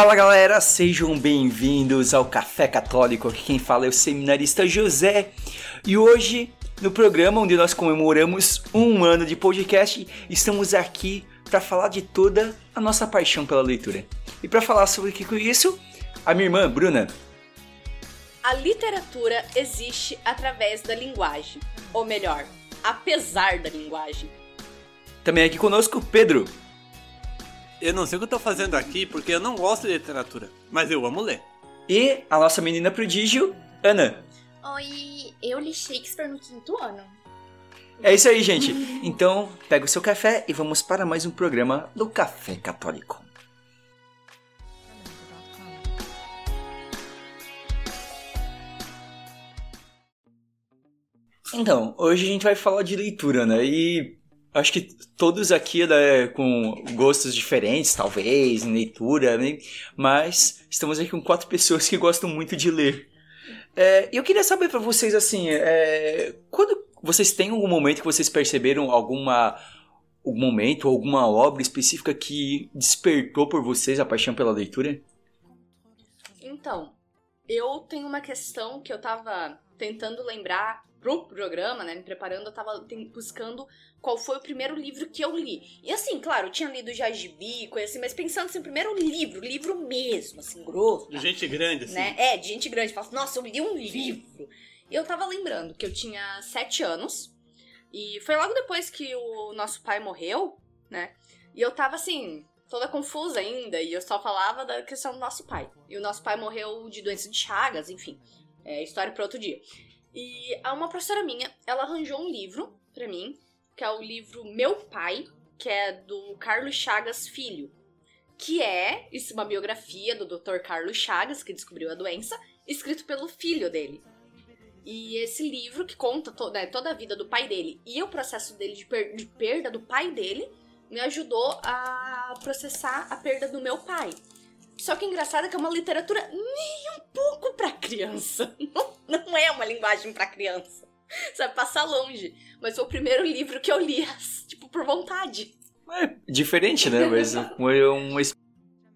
Fala galera, sejam bem-vindos ao Café Católico. Aqui quem fala é o seminarista José. E hoje, no programa onde nós comemoramos um ano de podcast, estamos aqui para falar de toda a nossa paixão pela leitura. E para falar sobre o que com isso, a minha irmã Bruna. A literatura existe através da linguagem, ou melhor, apesar da linguagem. Também aqui conosco Pedro. Eu não sei o que eu tô fazendo aqui porque eu não gosto de literatura, mas eu amo ler. E a nossa menina prodígio, Ana. Oi, eu li Shakespeare no quinto ano. É isso aí, gente. Então, pega o seu café e vamos para mais um programa do Café Católico. Então, hoje a gente vai falar de leitura, né? E acho que todos aqui né, com gostos diferentes, talvez, em leitura, né? mas estamos aqui com quatro pessoas que gostam muito de ler. É, eu queria saber para vocês, assim, é, quando vocês têm algum momento que vocês perceberam alguma algum momento, alguma obra específica que despertou por vocês a paixão pela leitura? Então, eu tenho uma questão que eu tava tentando lembrar pro programa, né, me preparando, eu tava buscando qual foi o primeiro livro que eu li. E assim, claro, eu tinha lido já gibi, coisa assim, mas pensando assim, primeiro livro, livro mesmo, assim, grosso. De gente grande, assim. Né? É, de gente grande. Falo, nossa, eu li um livro. E eu tava lembrando que eu tinha sete anos, e foi logo depois que o nosso pai morreu, né? E eu tava assim, toda confusa ainda, e eu só falava da questão do nosso pai. E o nosso pai morreu de doença de Chagas, enfim. É história para outro dia. E uma professora minha, ela arranjou um livro para mim, que é o livro Meu Pai, que é do Carlos Chagas Filho, que é isso, uma biografia do Dr. Carlos Chagas, que descobriu a doença, escrito pelo filho dele. E esse livro, que conta to né, toda a vida do pai dele e o processo dele de, per de perda do pai dele, me ajudou a processar a perda do meu pai. Só que engraçado é que é uma literatura nem um pouco pra criança. Não, não é uma linguagem pra criança. Você vai passar longe. Mas foi o primeiro livro que eu li, tipo, por vontade. É diferente, né? Mas foi um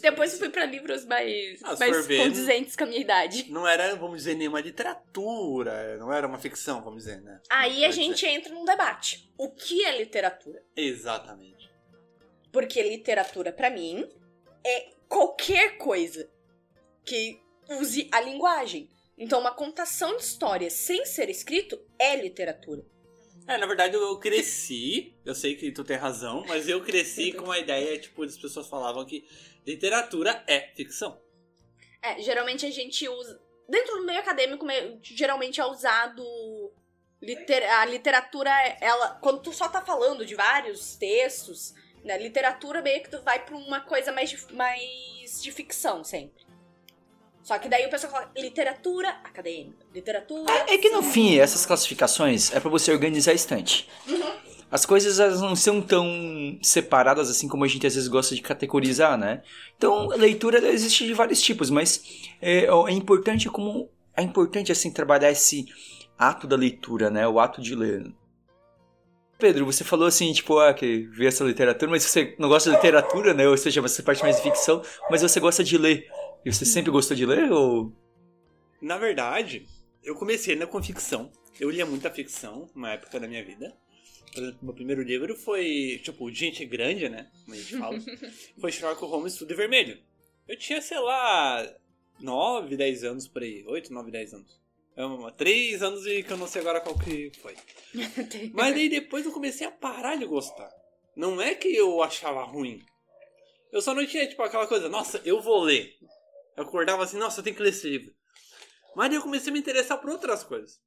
depois eu fui pra livros mais, ah, mais condizentes com a minha idade. Não era, vamos dizer, nenhuma literatura, não era uma ficção, vamos dizer, né? Aí a gente dizer. entra num debate. O que é literatura? Exatamente. Porque literatura, para mim, é qualquer coisa que use a linguagem. Então, uma contação de história sem ser escrito é literatura. É, na verdade eu cresci, eu sei que tu tem razão, mas eu cresci com a ideia, tipo, as pessoas falavam que literatura é ficção. É, geralmente a gente usa. Dentro do meio acadêmico, geralmente é usado. Liter, a literatura, ela. Quando tu só tá falando de vários textos, né? Literatura meio que tu vai pra uma coisa mais de, mais de ficção sempre. Só que daí o pessoal fala literatura acadêmica, literatura. É, é que no fim, essas classificações é para você organizar a estante. Uhum. As coisas elas não são tão separadas assim como a gente às vezes gosta de categorizar, né? Então, leitura existe de vários tipos, mas é, é importante como é importante assim trabalhar esse ato da leitura, né? O ato de ler. Pedro, você falou assim, tipo, ah, que vê essa literatura, mas você não gosta de literatura, né? Ou seja, você parte mais de ficção, mas você gosta de ler. E você sempre gostou de ler ou Na verdade, eu comecei na com ficção. Eu lia muita ficção uma época da minha vida. Por exemplo, meu primeiro livro foi, tipo, Gente Grande, né? Como a gente fala. foi Sherlock Holmes Tudo Vermelho. Eu tinha, sei lá, 9, 10 anos por aí. 8, 9, 10 anos. É uma, 3 anos e que eu não sei agora qual que foi. Mas aí depois eu comecei a parar de gostar. Não é que eu achava ruim. Eu só não tinha, tipo, aquela coisa, nossa, eu vou ler. Eu acordava assim, nossa, eu tenho que ler esse livro. Mas aí eu comecei a me interessar por outras coisas.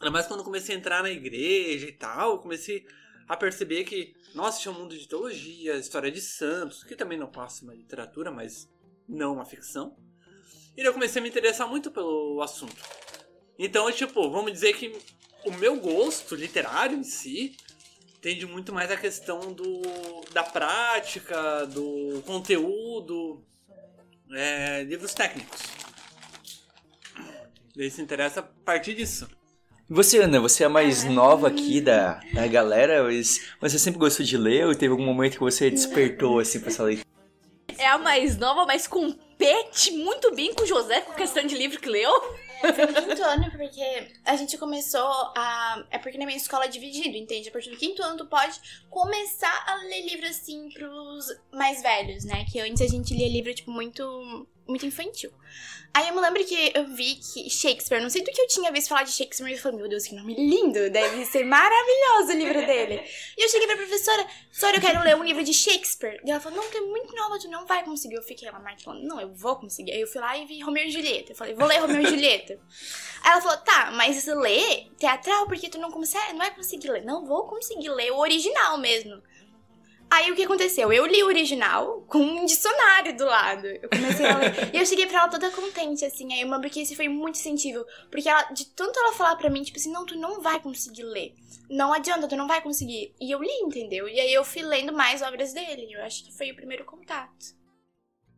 Ainda mais quando comecei a entrar na igreja e tal, comecei a perceber que, nossa, tinha um mundo de teologia, história de santos, que também não passa uma literatura, mas não uma ficção. E eu comecei a me interessar muito pelo assunto. Então, tipo, vamos dizer que o meu gosto literário em si tende muito mais a questão do, da prática, do conteúdo, é, livros técnicos. Ele se interessa a partir disso. Você, Ana, você é a mais nova aqui da, da galera, mas você sempre gostou de ler ou teve algum momento que você despertou assim pra essa leitura? É a mais nova, mas compete muito bem com o José com questão de livro que leu. Foi no quinto ano, porque a gente começou a. É porque na minha escola é dividido, entende? A partir do quinto ano, tu pode começar a ler livro assim pros mais velhos, né? Que antes a gente lia livro, tipo, muito. Muito infantil. Aí eu me lembro que eu vi que Shakespeare, não sei do que eu tinha visto falar de Shakespeare, e eu falei, meu Deus, que nome lindo, deve ser maravilhoso o livro dele. E eu cheguei pra professora, professora, eu quero ler um livro de Shakespeare. E ela falou, não, tu é muito nova, tu não vai conseguir. Eu fiquei lá martelando, não, eu vou conseguir. Aí eu fui lá e vi Romeu e Julieta. Eu falei, vou ler Romeu e Julieta. Aí ela falou, tá, mas ler teatral, porque tu não consegue, não vai conseguir ler. Não vou conseguir ler o original mesmo. Aí o que aconteceu? Eu li o original com um dicionário do lado. Eu comecei a ler. e eu cheguei pra ela toda contente, assim. Aí que esse foi muito incentivo. Porque ela, de tanto ela falar pra mim, tipo assim, não, tu não vai conseguir ler. Não adianta, tu não vai conseguir. E eu li, entendeu? E aí eu fui lendo mais obras dele. Eu acho que foi o primeiro contato.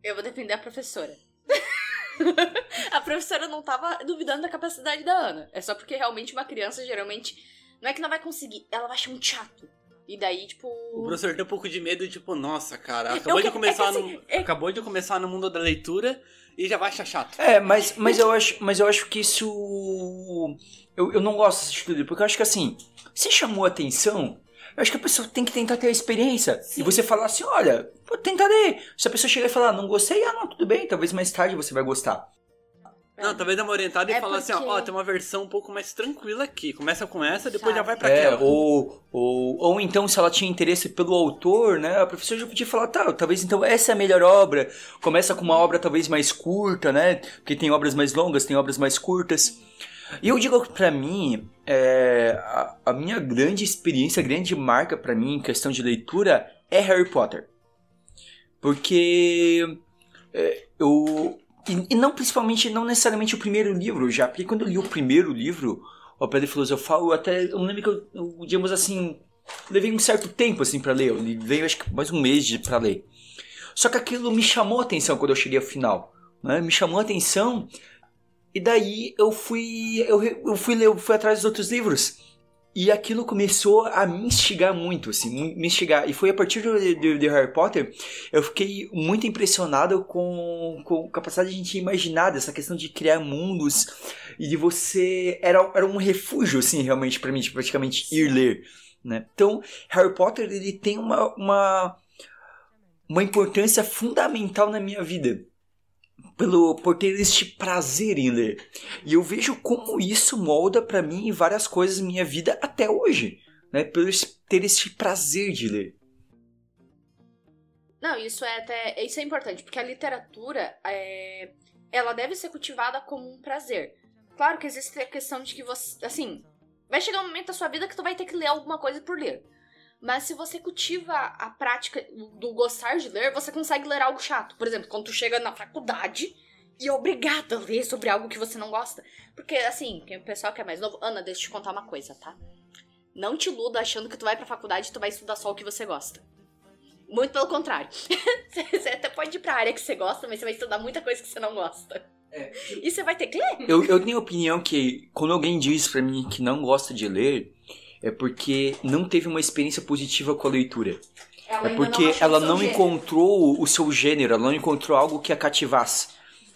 Eu vou defender a professora. a professora não tava duvidando da capacidade da Ana. É só porque realmente uma criança geralmente. Não é que não vai conseguir, ela vai achar muito chato. E daí, tipo. O professor tem um pouco de medo, tipo, nossa, cara, acabou, Eu de que- começar é que no, assim, é- acabou de começar no mundo da leitura e já vai achar chato. É, mas, mas, eu, acho, mas eu acho que isso. Eu, eu não gosto desse estudo, porque eu acho que assim, se chamou a atenção, eu acho que a pessoa tem que tentar ter a experiência. E você falar assim: olha, vou tentar ler. Se a pessoa chegar e falar, não gostei, ah, não, tudo bem, talvez mais tarde você vai gostar. Não, talvez dar uma orientada e É falar assim, ó, porque- ó, tem uma versão um pouco mais tranquila aqui. Começa com essa, depois já vai pra É, aquela. ou, ou, ou então, se ela tinha interesse pelo autor, né? A professora já podia falar, tá, talvez então essa é a melhor obra. Começa com uma obra talvez mais curta, né? Porque tem obras mais longas, tem obras mais curtas. E eu digo que pra mim, é, a, a minha grande experiência, a grande marca pra mim em questão de leitura é Harry Potter. Porque é, eu. E, e não principalmente, não necessariamente o primeiro livro já, porque quando eu li o primeiro livro, o Pedra Filosofal, eu até. Eu me lembro que eu, eu, digamos assim, levei um certo tempo assim para ler. Eu levei acho que mais um mês pra ler. Só que aquilo me chamou a atenção quando eu cheguei ao final. Né? Me chamou a atenção. E daí eu fui. Eu, eu fui ler, eu fui atrás dos outros livros. E aquilo começou a me instigar muito, assim, me instigar. E foi a partir do Harry Potter, eu fiquei muito impressionado com, com a capacidade de a gente imaginar dessa questão de criar mundos e de você. Era, era um refúgio, assim, realmente, pra mim, de praticamente ir ler. Né? Então, Harry Potter, ele tem uma, uma, uma importância fundamental na minha vida. Pelo, por ter este prazer em ler. E eu vejo como isso molda pra mim várias coisas minha vida até hoje. Né? Esse- ter este prazer de ler. Não, isso é até. Isso é importante, porque a literatura é, ela deve ser cultivada como um prazer. Claro que existe a questão de que você. Assim, vai chegar um momento da sua vida que tu vai ter que ler alguma coisa por ler. Mas se você cultiva a prática do gostar de ler, você consegue ler algo chato. Por exemplo, quando tu chega na faculdade e é obrigado a ler sobre algo que você não gosta. Porque, assim, quem- o pessoal que é mais novo. Ana, deixa eu te contar uma coisa, tá? Não te iluda achando que tu vai pra faculdade e tu vai estudar só o que você gosta. Muito pelo contrário. Você até pode ir pra área que você gosta, mas você vai estudar muita coisa que você não gosta. E você vai ter que ler. Eu, eu tenho a opinião que quando alguém diz pra mim que não gosta de ler, é porque não teve uma experiência positiva com a leitura. Ela É porque ela não encontrou o seu gênero, ela não encontrou algo que a cativasse,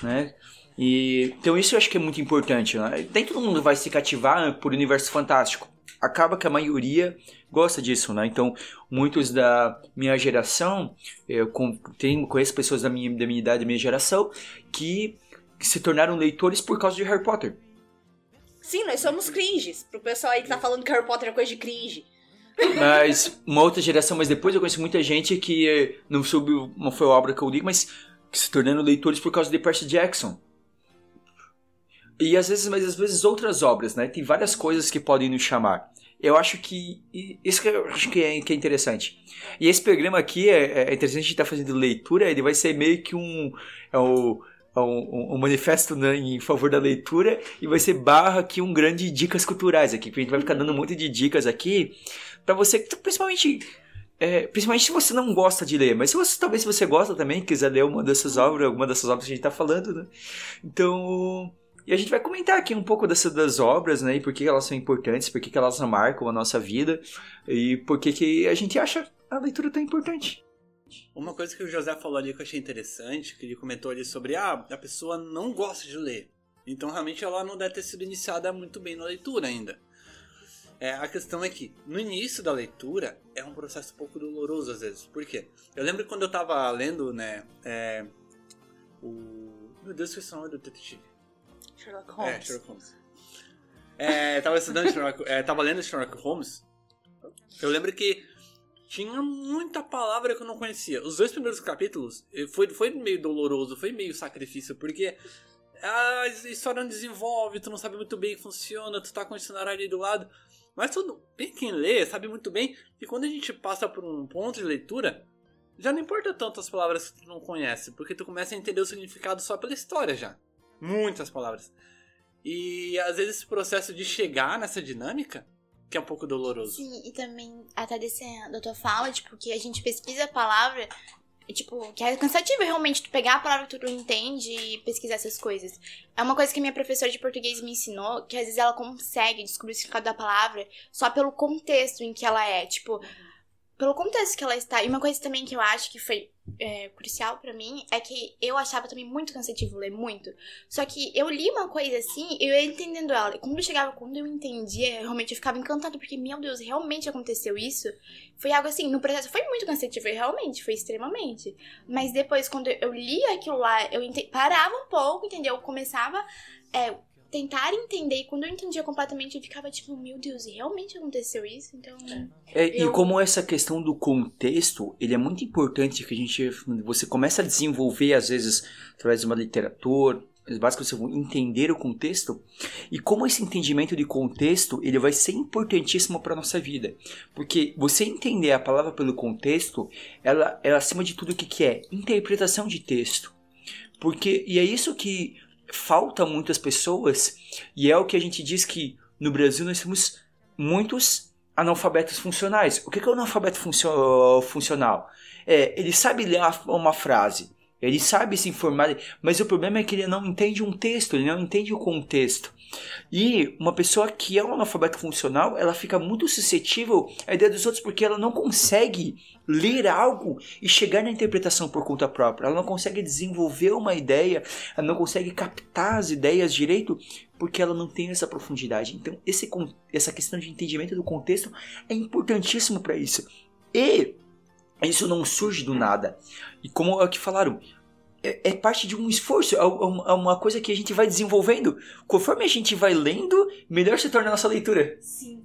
né? E, então isso eu acho que é muito importante, né? Nem todo mundo vai se cativar por universo fantástico. Acaba que a maioria gosta disso, né? Então, muitos da minha geração, eu tenho, conheço pessoas da minha, da minha idade, da minha geração, que se tornaram leitores por causa de Harry Potter. Sim, nós somos cringes. Pro pessoal aí que tá falando que Harry Potter é coisa de cringe. Mas uma outra geração, mas depois eu conheço muita gente que eh, não soube, não foi a obra que eu li, mas que se tornando leitores por causa de Percy Jackson. E às vezes, mas às vezes outras obras, né? Tem várias coisas que podem nos chamar. Eu acho que isso que eu acho que é, que é interessante. E esse programa aqui é, é interessante a gente estar fazendo leitura. Ele vai ser meio que um é o é um, um manifesto né, em favor da leitura e vai ser barra aqui um grande dicas culturais aqui. porque A gente vai ficar dando muito de dicas aqui Pra você, principalmente, é, principalmente se você não gosta de ler, mas se você, talvez se você gosta também, quiser ler uma dessas obras, alguma dessas obras que a gente tá falando, né? Então, e a gente vai comentar aqui um pouco dessas das obras, né? E por que elas são importantes, por que que elas marcam a nossa vida e por que que a gente acha a leitura tão importante. Uma coisa que o José falou ali que eu achei interessante, que ele comentou ali sobre ah, a pessoa não gosta de ler. Então realmente ela não deve ter sido iniciada muito bem na leitura ainda. É, a questão é que no início da leitura é um processo um pouco doloroso às vezes. Por quê? Eu lembro quando eu tava lendo, né, é, o... Meu Deus, que é o nome do detetive? Sherlock Holmes. É, Sherlock Holmes. É, tava estudando Sherlock, é, tava lendo Sherlock Holmes. Eu lembro que tinha muita palavra que eu não conhecia. Os dois primeiros capítulos eh, foi, foi meio doloroso, foi meio sacrifício, porque a história não desenvolve, tu não sabe muito bem que funciona, tu tá com o dicionário ali do lado. Mas tudo bem quem lê, sabe muito bem que quando a gente passa por um ponto de leitura, já não importa tanto as palavras que tu não conhece, porque tu começa a entender o significado só pela história já. Muitas palavras. E às vezes esse processo de chegar nessa dinâmica que é um pouco doloroso. Sim, e também até desse, da tua fala, tipo, que a gente pesquisa a palavra, e, tipo, que é cansativo realmente tu pegar a palavra que tu entende e pesquisar essas coisas. É uma coisa que minha professora de português me ensinou, que às vezes ela consegue descobrir o significado da palavra só pelo contexto em que ela é, tipo, pelo contexto que ela está. E uma coisa também que eu acho que foi é, crucial para mim é que eu achava também muito cansativo ler muito. Só que eu li uma coisa assim, eu ia entendendo ela. E quando chegava, quando eu entendia, realmente eu ficava encantada, porque, meu Deus, realmente aconteceu isso. Foi algo assim, no processo foi muito cansativo, realmente, foi extremamente. Mas depois, quando eu li aquilo lá, eu parava um pouco, entendeu? Eu começava. É, tentar entender. E quando eu entendia completamente, eu ficava tipo, meu Deus, realmente aconteceu isso? Então. É, eu... E como essa questão do contexto, ele é muito importante que a gente. Você começa a desenvolver, às vezes, através de uma literatura. Basicamente, você vai entender o contexto e como esse entendimento de contexto ele vai ser importantíssimo para nossa vida, porque você entender a palavra pelo contexto, ela, ela acima de tudo o que, que é interpretação de texto, porque e é isso que falta muitas pessoas e é o que a gente diz que no Brasil nós temos muitos analfabetos funcionais. O que é o analfabeto funcio funcional? É, ele sabe ler uma frase, ele sabe se informar, mas o problema é que ele não entende um texto, ele não entende o contexto. E uma pessoa que é um analfabeto funcional, ela fica muito suscetível à ideia dos outros porque ela não consegue ler algo e chegar na interpretação por conta própria. Ela não consegue desenvolver uma ideia, ela não consegue captar as ideias direito porque ela não tem essa profundidade. Então, esse, essa questão de entendimento do contexto é importantíssimo para isso. E isso não surge do nada. E como é que falaram, é, é, parte de um esforço, é, é, é uma coisa que a gente vai desenvolvendo. Conforme a gente vai lendo, melhor se torna a nossa leitura. Sim.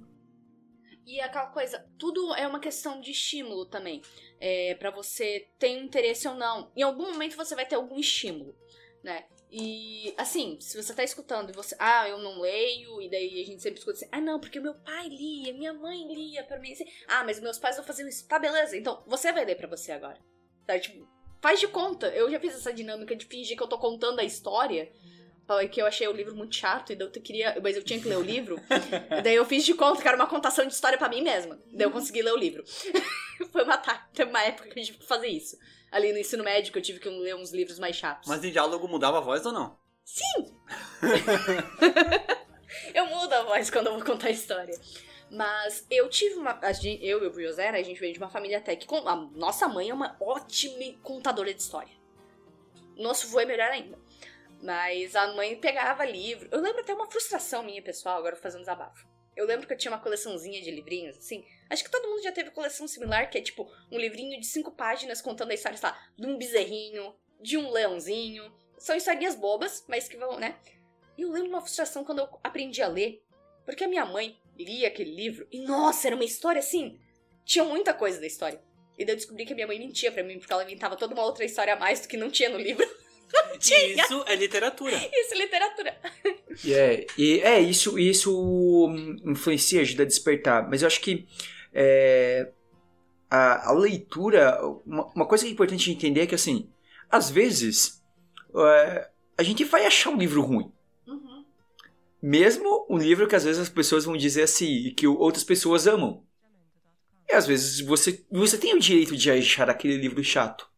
E aquela coisa, tudo é uma questão de estímulo também. É, para você ter interesse ou não. Em algum momento você vai ter algum estímulo, né? E assim, se você tá escutando e você, ah, eu não leio, e daí a gente sempre escuta assim, ah, não, porque meu pai lia, minha mãe lia pra mim, assim, ah, mas meus pais não faziam isso, tá beleza, então você vai ler pra você agora. Tá, tipo, faz de conta. Eu já fiz essa dinâmica de fingir que eu tô contando a história. Que eu achei o livro muito chato, e daí eu queria. Mas eu tinha que ler o livro. daí eu fiz de conta que era uma contação de história para mim mesma. Daí eu consegui ler o livro. Foi uma, uma época que a gente fazer isso. Ali no ensino médio que eu tive que ler uns livros mais chatos. Mas em diálogo mudava a voz ou não? Sim! eu mudo a voz quando eu vou contar a história. Mas eu tive uma. Gente, eu e o José, a gente veio de uma família até que. A nossa mãe é uma ótima contadora de história. Nosso vô é melhor ainda. Mas a mãe pegava livro. Eu lembro até uma frustração minha, pessoal, agora fazendo desabafo. Eu lembro que eu tinha uma coleçãozinha de livrinhos, assim. Acho que todo mundo já teve coleção similar, que é tipo um livrinho de cinco páginas contando a história, sei lá, de um bezerrinho, de um leãozinho. São historinhas bobas, mas que vão, né? E eu lembro uma frustração quando eu aprendi a ler. Porque a minha mãe li aquele livro e, nossa, era uma história assim. Tinha muita coisa da história. E daí eu descobri que a minha mãe mentia para mim, porque ela inventava toda uma outra história a mais do que não tinha no livro. Isso é literatura. Isso é literatura. É, e é, isso, isso influencia, ajuda a despertar. Mas eu acho que é, a, a, leitura, uma, uma, coisa que é importante entender é que, assim, às vezes é, a gente vai achar um livro ruim. Mesmo um livro que às vezes as pessoas vão dizer assim, que outras pessoas amam. E às vezes você, você tem o direito de achar aquele livro chato.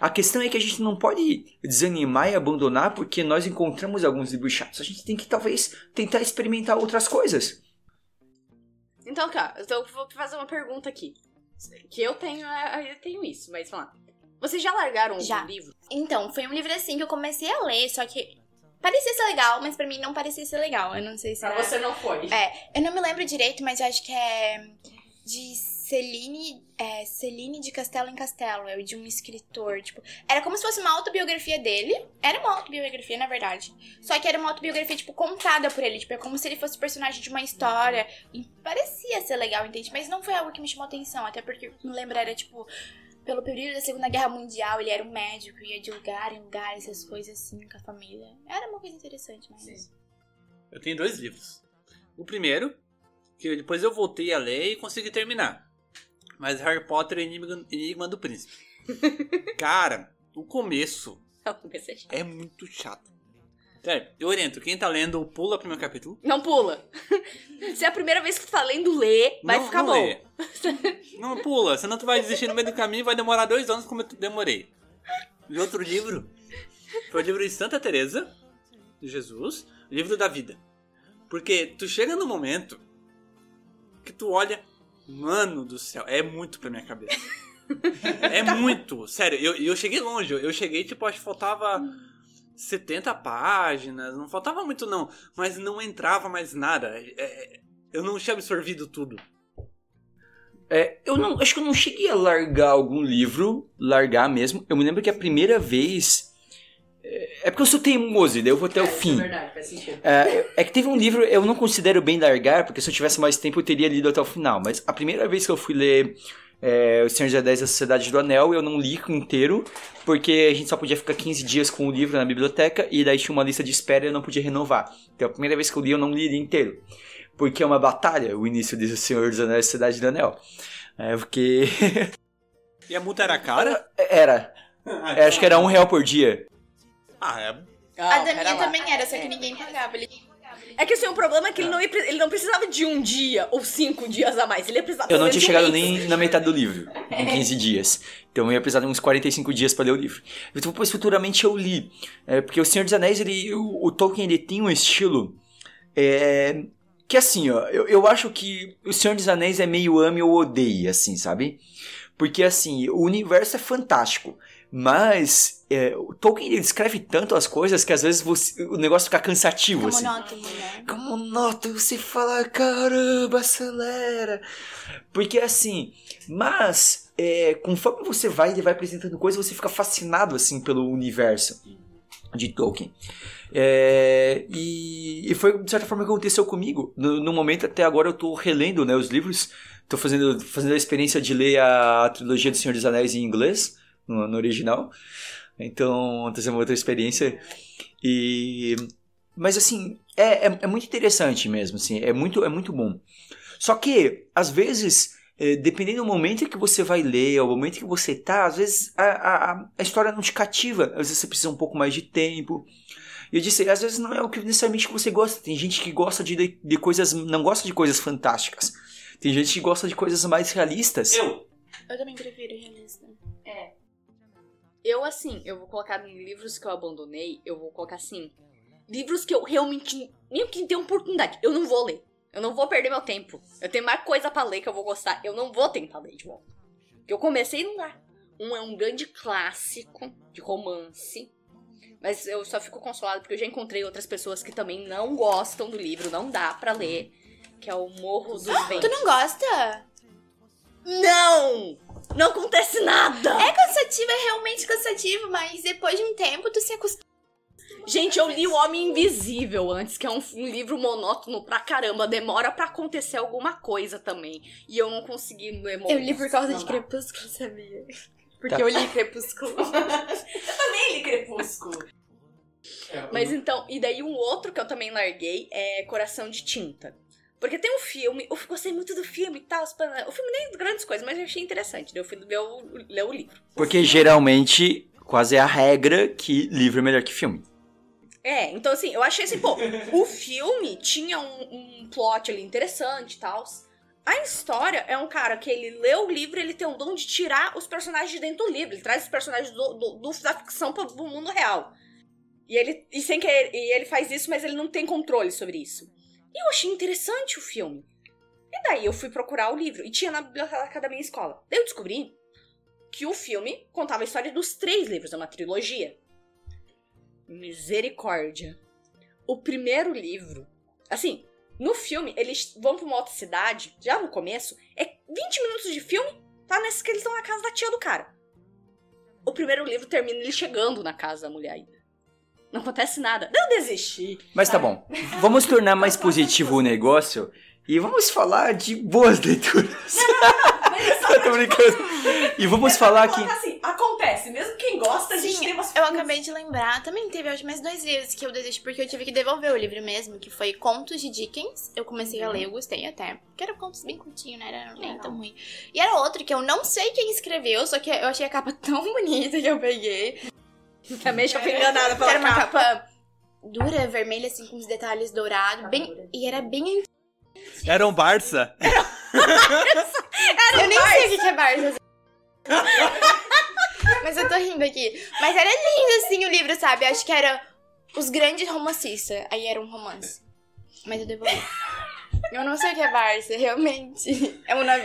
A questão é que a gente não pode desanimar e abandonar porque nós encontramos alguns livros chatos. A gente tem que talvez tentar experimentar outras coisas. Então, cara, então eu vou fazer uma pergunta aqui. que eu tenho, é, eu tenho isso, mas vamos lá. Vocês já largaram Já. um livro? Então, foi um livro assim que eu comecei a ler, só que parecia ser legal, mas pra mim não parecia ser legal. Eu não sei se era... não foi. É, eu não me lembro direito, mas eu acho que é de Celine, é, Celine de Castelo em Castelo, é de um escritor, tipo, era como se fosse uma autobiografia dele, era uma autobiografia, na verdade, só que era uma autobiografia, tipo, contada por ele, tipo, é como se ele fosse personagem de uma história, e parecia ser legal, entende? Mas não foi algo que me chamou atenção, até porque, me lembro, era, tipo, pelo período da Segunda Guerra Mundial, ele era um médico, ia de lugar em lugar, essas coisas assim, com a família, era uma coisa interessante, mas... Eu tenho dois livros. O primeiro, que depois eu voltei a ler e consegui terminar. Mas Harry Potter e Enigma, Enigma do Príncipe. Cara, o começo comecei já. é muito chato. Sério, eu oriento, quem tá lendo, pula o primeiro capítulo. Não pula. Se é a primeira vez que tu tá lendo, lê, vai não, ficar não bom. lê. Não pula, senão tu vai desistir no meio do caminho e vai demorar dois anos como eu demorei. E outro livro foi o livro de Santa Teresa de Jesus, o livro da vida. Porque tu chega no momento que tu olha, mano do céu, é muito pra minha cabeça. É muito, sério, eu, eu cheguei longe, eu cheguei, tipo, acho que faltava 70 páginas, não faltava muito não, mas não entrava mais nada. É, é, eu não tinha absorvido tudo. É, eu não, acho que eu não cheguei a largar algum livro, largar mesmo. Eu me lembro que a primeira vez. É, é porque eu sou teimoso, daí eu vou até o fim. verdade, faz sentido. É, é que teve um livro, eu não considero bem largar, porque se eu tivesse mais tempo eu teria lido até o final. Mas a primeira vez que eu fui ler é, O Senhor dos Anéis e a Sociedade do Anel, eu não li inteiro, porque a gente só podia ficar 15 dias com o livro na biblioteca, e daí tinha uma lista de espera e eu não podia renovar. Então a primeira vez que eu li, eu não li inteiro. Porque é uma batalha o início de O Senhor dos Anéis e a Sociedade do Anel. É, porque. E a multa era cara? era. É, acho que era um real por dia. Ah, é. Ah, a da minha também era, só que ninguém pagava. Ele... É que assim, o problema é que ele não, ia ele não precisava de um dia ou cinco dias a mais. Ele ia precisar Eu não tinha chegado um nem na metade do livro, em 15 dias. Então eu ia precisar de uns 45 dias para ler o livro. Então, depois, futuramente eu li. É, porque o Senhor dos Anéis, ele, o, o Tolkien, ele tem um estilo. é, que assim, ó, eu, eu acho que o Senhor dos Anéis é meio ame ou odeie, assim, sabe? Porque assim, o universo é fantástico. Mas é, o Tolkien descreve tanto as coisas que às vezes você- o negócio fica cansativo, Fica assim. monótono, né? Fica monótono, você fala, caramba, acelera. Porque assim, mas é, conforme você vai, ele vai apresentando coisas, você fica fascinado assim pelo universo de Tolkien. É, e, e foi de certa forma que aconteceu comigo. No, no momento até agora eu tô relendo né, os livros, tô fazendo, fazendo a experiência de ler a trilogia do Senhor dos Anéis em inglês, no, no original. Então, tá sendo uma outra experiência. E mas assim, é, é, é muito interessante mesmo, assim, é muito, é muito bom. Só que, às vezes, eh, dependendo do momento que você vai ler, ou o momento que você tá, às vezes a, a, a história não te cativa, às vezes você precisa um pouco mais de tempo. E eu disse, às vezes não é o que necessariamente que você gosta. Tem gente que gosta de, de coisas, não gosta de coisas fantásticas. Tem gente que gosta de coisas mais realistas. Eu. Eu também prefiro realista. Eu, assim, eu vou colocar em livros que eu abandonei, eu vou colocar assim. Livros que eu realmente. Nem que tenha oportunidade. Eu não vou ler. Eu não vou perder meu tempo. Eu tenho mais coisa pra ler que eu vou gostar. Eu não vou tentar ler de volta. Porque eu comecei e não dá. Um é um grande clássico de romance. Mas eu só fico consolado porque eu já encontrei outras pessoas que também não gostam do livro, não dá pra ler. Que é o Morro dos Tu Ventos. não gosta? Não! Não acontece nada! É cansativo, é realmente cansativo, mas depois de um tempo tu se acostuma. Gente, eu li O Homem Invisível antes, que é um, um livro monótono pra caramba. Demora pra acontecer alguma coisa também. E eu não consegui ler Eu li por causa Não de dá. Crepúsculo, sabia? Porque Tá. eu li Crepúsculo. Também li Crepúsculo. Mas então, e daí um outro que eu também larguei é Coração de Tinta. Porque tem um filme, eu gostei muito do filme e tal. O filme nem grandes coisas, mas eu achei interessante. Daí eu fui ler o, ler o livro. Porque geralmente, quase é a regra que livro é melhor que filme. É, então assim, eu achei assim, pô, o filme tinha um, um plot ali interessante e tal. A história é um cara que ele lê o livro ele tem o dom de tirar os personagens de dentro do livro. Ele traz os personagens do, do- do- da ficção pro, pro mundo real. E ele, e sem querer, e ele faz isso, mas ele não tem controle sobre isso. E eu achei interessante o filme. E daí eu fui procurar o livro e tinha na biblioteca da minha escola. Daí eu descobri que o filme contava a história dos três livros, é uma trilogia. Misericórdia. O primeiro livro, assim, no filme, eles vão pra uma outra cidade, já no começo, é 20 minutos de filme, tá nesse que eles estão na casa da tia do cara. O primeiro livro termina ele chegando na casa da mulher. Não acontece nada. Eu desisti. Mas tá bom. Vamos tornar mais positivo o negócio e vamos falar de boas leituras. Só Eu tô brincando. E vamos falar que. assim, acontece. Mesmo quem gosta, a gente Sim, tem umas... eu acabei de lembrar, também teve acho mais dois livros que eu desisti porque eu tive que devolver o livro mesmo, que foi Contos de Dickens. Eu comecei a ler, eu gostei até. Porque eram contos bem curtinhos, né? Era nem tão ruim. E era outro que eu não sei quem escreveu, só que eu achei a capa tão bonita que eu peguei. Também já fui enganada pela era uma capa. capa dura, vermelha, assim, com os detalhes dourados. Bem, e era bem. Era um Barça. eu nem sei o que é Barça. Mas eu tô rindo aqui. Mas era lindo, assim, o livro, sabe? Acho que era Os Grandes Romancistas. Aí era um romance. Mas eu devolvi. Eu não sei o que é Barça, realmente. É um nome.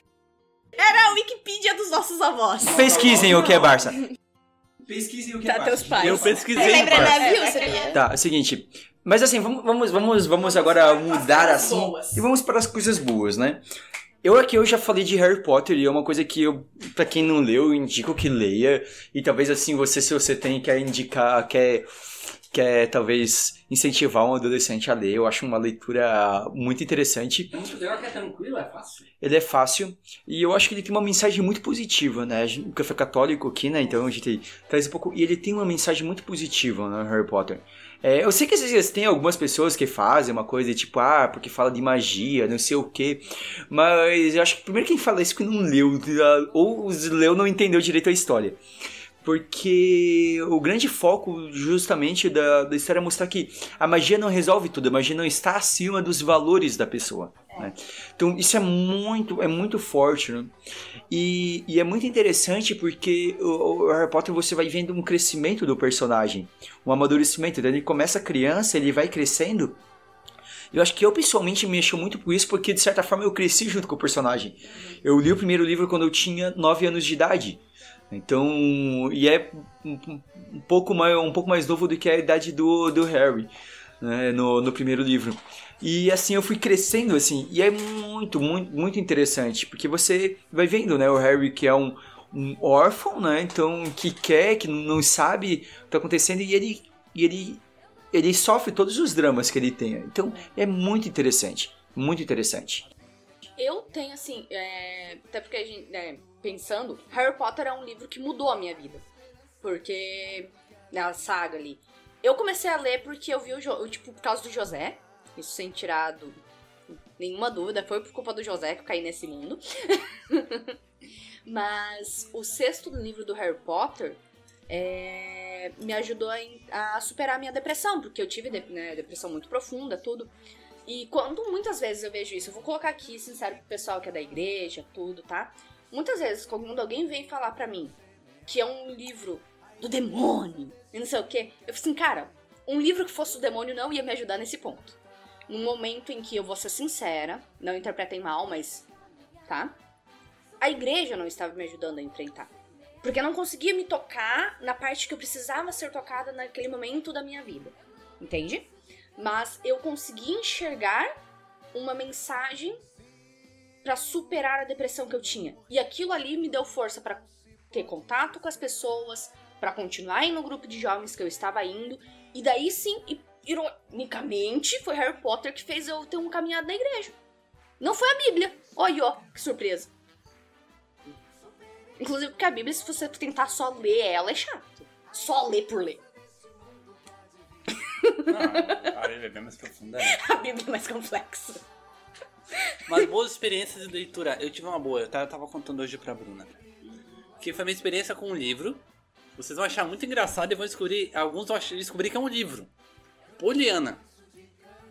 Era a Wikipedia dos nossos avós. Pesquisem o que é Barça. Pesquisem o que Pra teus pais. Eu Você pesquisei lembra Barça. navio, É, sabia? Tá, é o seguinte. Mas assim, vamos, vamos, vamos, vamos agora mudar assim. boas. E vamos para as coisas boas, né? Eu aqui eu já falei de Harry Potter e é uma coisa que eu, pra quem não leu, eu indico que leia. E talvez assim, você, se você tem, quer indicar, quer, quer talvez incentivar um adolescente a ler, eu acho uma leitura muito interessante. O legal é que é tranquilo, é fácil. Ele é fácil e eu acho que ele tem uma mensagem muito positiva, né? O café católico aqui, né? Então a gente traz um pouco. E ele tem uma mensagem muito positiva, né? Harry Potter. É, eu sei que às vezes tem algumas pessoas que fazem uma coisa tipo, ah, porque fala de magia, não sei o quê. Mas eu acho que primeiro quem fala isso é que não leu, ou leu não entendeu direito a história. Porque o grande foco justamente da, da história é mostrar que a magia não resolve tudo, a magia não está acima dos valores da pessoa. né? Então isso é muito, é muito forte, né? E, e é muito interessante porque o, o Harry Potter você vai vendo um crescimento do personagem, um amadurecimento. Então ele começa criança, ele vai crescendo. Eu acho que eu pessoalmente me mexeu muito por isso, porque de certa forma eu cresci junto com o personagem. Eu li o primeiro livro quando eu tinha 9 anos de idade. Então, e é um, pouco mais, um pouco mais novo do que a idade do, do Harry, né, no, no primeiro livro. E assim eu fui crescendo assim, e é muito, muito, muito interessante, porque você vai vendo, né, o Harry que é um, um órfão, né, então que quer, que não sabe o que tá acontecendo e ele e ele ele sofre todos os dramas que ele tem. Então, é muito interessante, muito interessante. Eu tenho, assim, é, até porque a gente, né, pensando, Harry Potter é um livro que mudou a minha vida. Porque, na saga ali, eu comecei a ler porque eu vi o, Jo- tipo, por causa do José, isso sem tirar do- nenhuma dúvida, foi por culpa do José que eu caí nesse mundo. Mas o sexto livro do Harry Potter é, me ajudou a, a superar a minha depressão, porque eu tive né, depressão muito profunda, tudo. E quando muitas vezes eu vejo isso, eu vou colocar aqui, sincero, pro pessoal que é da igreja, tudo, tá? Muitas vezes, quando alguém vem falar pra mim que é um livro do demônio e não sei o quê, eu fico assim, cara, um livro que fosse do demônio não ia me ajudar nesse ponto. Num momento em que eu vou ser sincera, não interpretem mal, mas. tá? A igreja não estava me ajudando a enfrentar. Porque eu não conseguia me tocar na parte que eu precisava ser tocada naquele momento da minha vida. Entende? Mas eu consegui enxergar uma mensagem pra superar a depressão que eu tinha. E aquilo ali me deu força pra ter contato com as pessoas, pra continuar indo no grupo de jovens que eu estava indo. E daí sim, ironicamente, foi Harry Potter que fez eu ter um caminhado na igreja. Não foi a Bíblia. Olha, ó, que surpresa. Inclusive porque a Bíblia, se você tentar só ler ela, é chato. Só ler por ler. Não, a Bíblia é bem mais profunda. né? A Bíblia é mais complexa. Mas boas experiências de leitura. Eu tive uma boa, eu tava, eu tava contando hoje pra Bruna. Que foi a minha experiência com um livro. Vocês vão achar muito engraçado e vão descobrir. Alguns vão descobrir que é um livro. Poliana.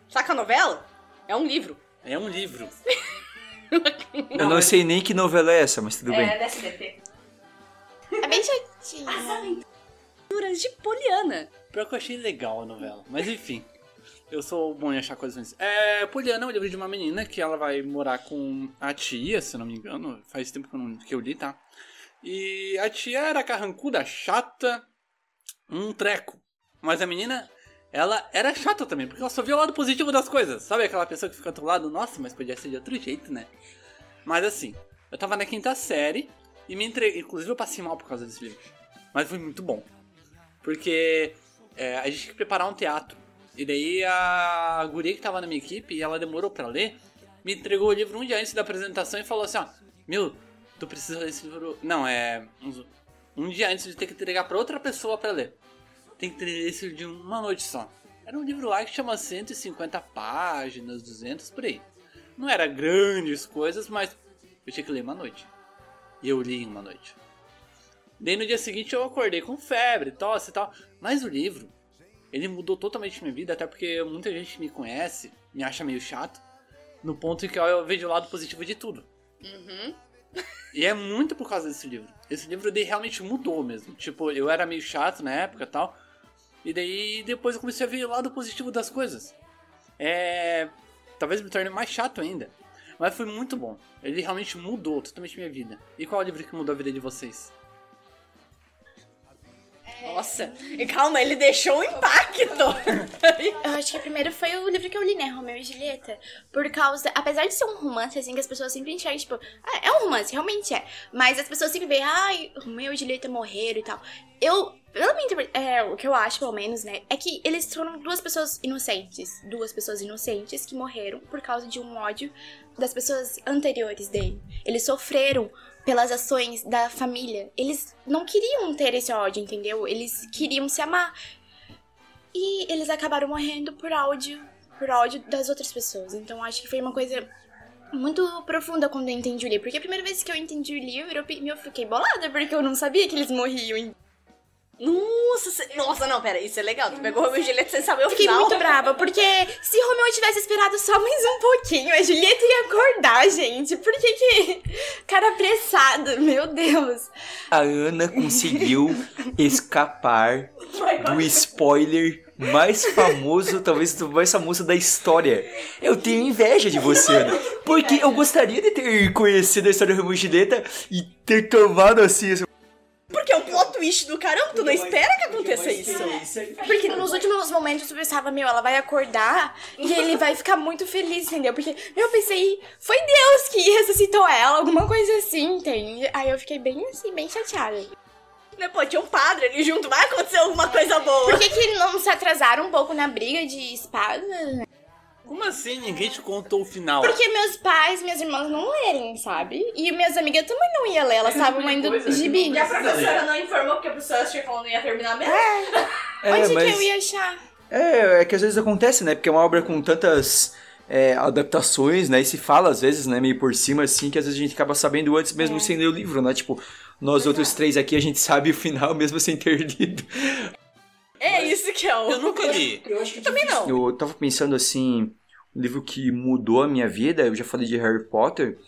Saca a novela? É um livro. É um livro. Eu não sei nem que novela é essa, mas tudo bem. da SBT. É bem chatinho. Aventuras de Poliana. Pior que eu achei legal a novela. Mas enfim. Eu sou bom em achar coisas ruins. É, Poliana é um livro de uma menina que ela vai morar com a tia, se não me engano. Faz tempo que eu, não, que eu li, tá? E a tia era carrancuda, chata, um treco. Mas a menina, ela era chata também, porque ela só via o lado positivo das coisas. Sabe aquela pessoa que fica do lado? Nossa, mas podia ser de outro jeito, né? Mas assim, eu tava na quinta série e me entreguei. Inclusive eu passei mal por causa desse livro. Mas foi muito bom. Porque é, a gente tinha que preparar um teatro. E daí a guria que tava na minha equipe, e ela demorou pra ler, me entregou o livro um dia antes da apresentação e falou assim, ó, meu, tu precisa ler esse livro... Não, é... Um dia antes de ter que entregar pra outra pessoa pra ler. Tem que ler esse de uma noite só. Era um livro lá que chama 150 páginas, 200, por aí. Não era grandes coisas, mas eu tinha que ler uma noite. E eu li em uma noite. Daí no dia seguinte eu acordei com febre, tosse e tal. Mas o livro, ele mudou totalmente minha vida, até porque muita gente me conhece, me acha meio chato, no ponto em que eu vejo o lado positivo de tudo. Uhum. E é muito por causa desse livro. Esse livro daí realmente mudou mesmo. Tipo, eu era meio chato na época e tal. E daí depois eu comecei a ver o lado positivo das coisas. É. Talvez me torne mais chato ainda. Mas foi muito bom. Ele realmente mudou totalmente minha vida. E qual é o livro que mudou a vida de vocês? Nossa, e calma, ele deixou um impacto. Eu acho que primeiro foi o livro que eu li, né? Romeu e Julieta. Por causa. Apesar de ser um romance, assim, que as pessoas sempre enxergam, tipo, ah, é um romance, realmente é. Mas as pessoas sempre veem, ai, Romeu e Julieta morreram e tal. Eu. Pela minha interpre- é, o que eu acho, pelo menos, né? É que eles foram duas pessoas inocentes. Duas pessoas inocentes que morreram por causa de um ódio das pessoas anteriores dele. Eles sofreram pelas ações da família. Eles não queriam ter esse ódio, entendeu? Eles queriam se amar. E eles acabaram morrendo por ódio, por ódio das outras pessoas. Então acho que foi uma coisa muito profunda quando eu entendi o livro. Porque a primeira vez que eu entendi o livro, eu, eu fiquei bolada, porque eu não sabia que eles morriam. Nossa, cê- nossa, não, pera, isso é legal. Tu pegou o Romeu e Julieta sem saber o Eu fiquei final. muito brava, porque se Romeu tivesse esperado só mais um pouquinho, a Julieta ia acordar, gente. Por que que... Cara apressado, meu Deus. A Ana conseguiu escapar do spoiler mais famoso, talvez do mais famoso da história. Eu tenho inveja de você, Ana. Porque eu gostaria de ter conhecido a história do Romeu e Julieta e ter tomado assim. assim, Porque é um plot twist do caramba, tu não espera que aconteça isso. Porque nos últimos momentos eu pensava, meu, ela vai acordar e ele vai ficar muito feliz, entendeu? Porque eu pensei, foi Deus que ressuscitou ela, alguma coisa assim, entende? Aí eu fiquei bem assim, bem chateada. Né, Pô, tinha um padre ali junto, vai acontecer alguma coisa boa. Por que, que não se atrasaram um pouco na briga de espadas? Como assim ninguém te contou o final? Porque meus pais, minhas irmãs não lerem, sabe? E minhas amigas também não iam ler, elas estavam lendo que gibi. não E a professora não informou porque a professora achou que ela não ia terminar mesmo. É, Onde mas- que eu ia achar? É, é que às vezes acontece, né? Porque é uma obra com tantas é, adaptações, né? E se fala às vezes, né? Meio por cima, assim, que às vezes a gente acaba sabendo antes mesmo É. sem ler o livro, né? Tipo, nós outros três aqui, a gente sabe o final mesmo sem ter lido. É isso que é o. Eu nunca li. Eu acho que Também não. Eu tava pensando assim, livro que mudou a minha vida, eu já falei de Harry Potter,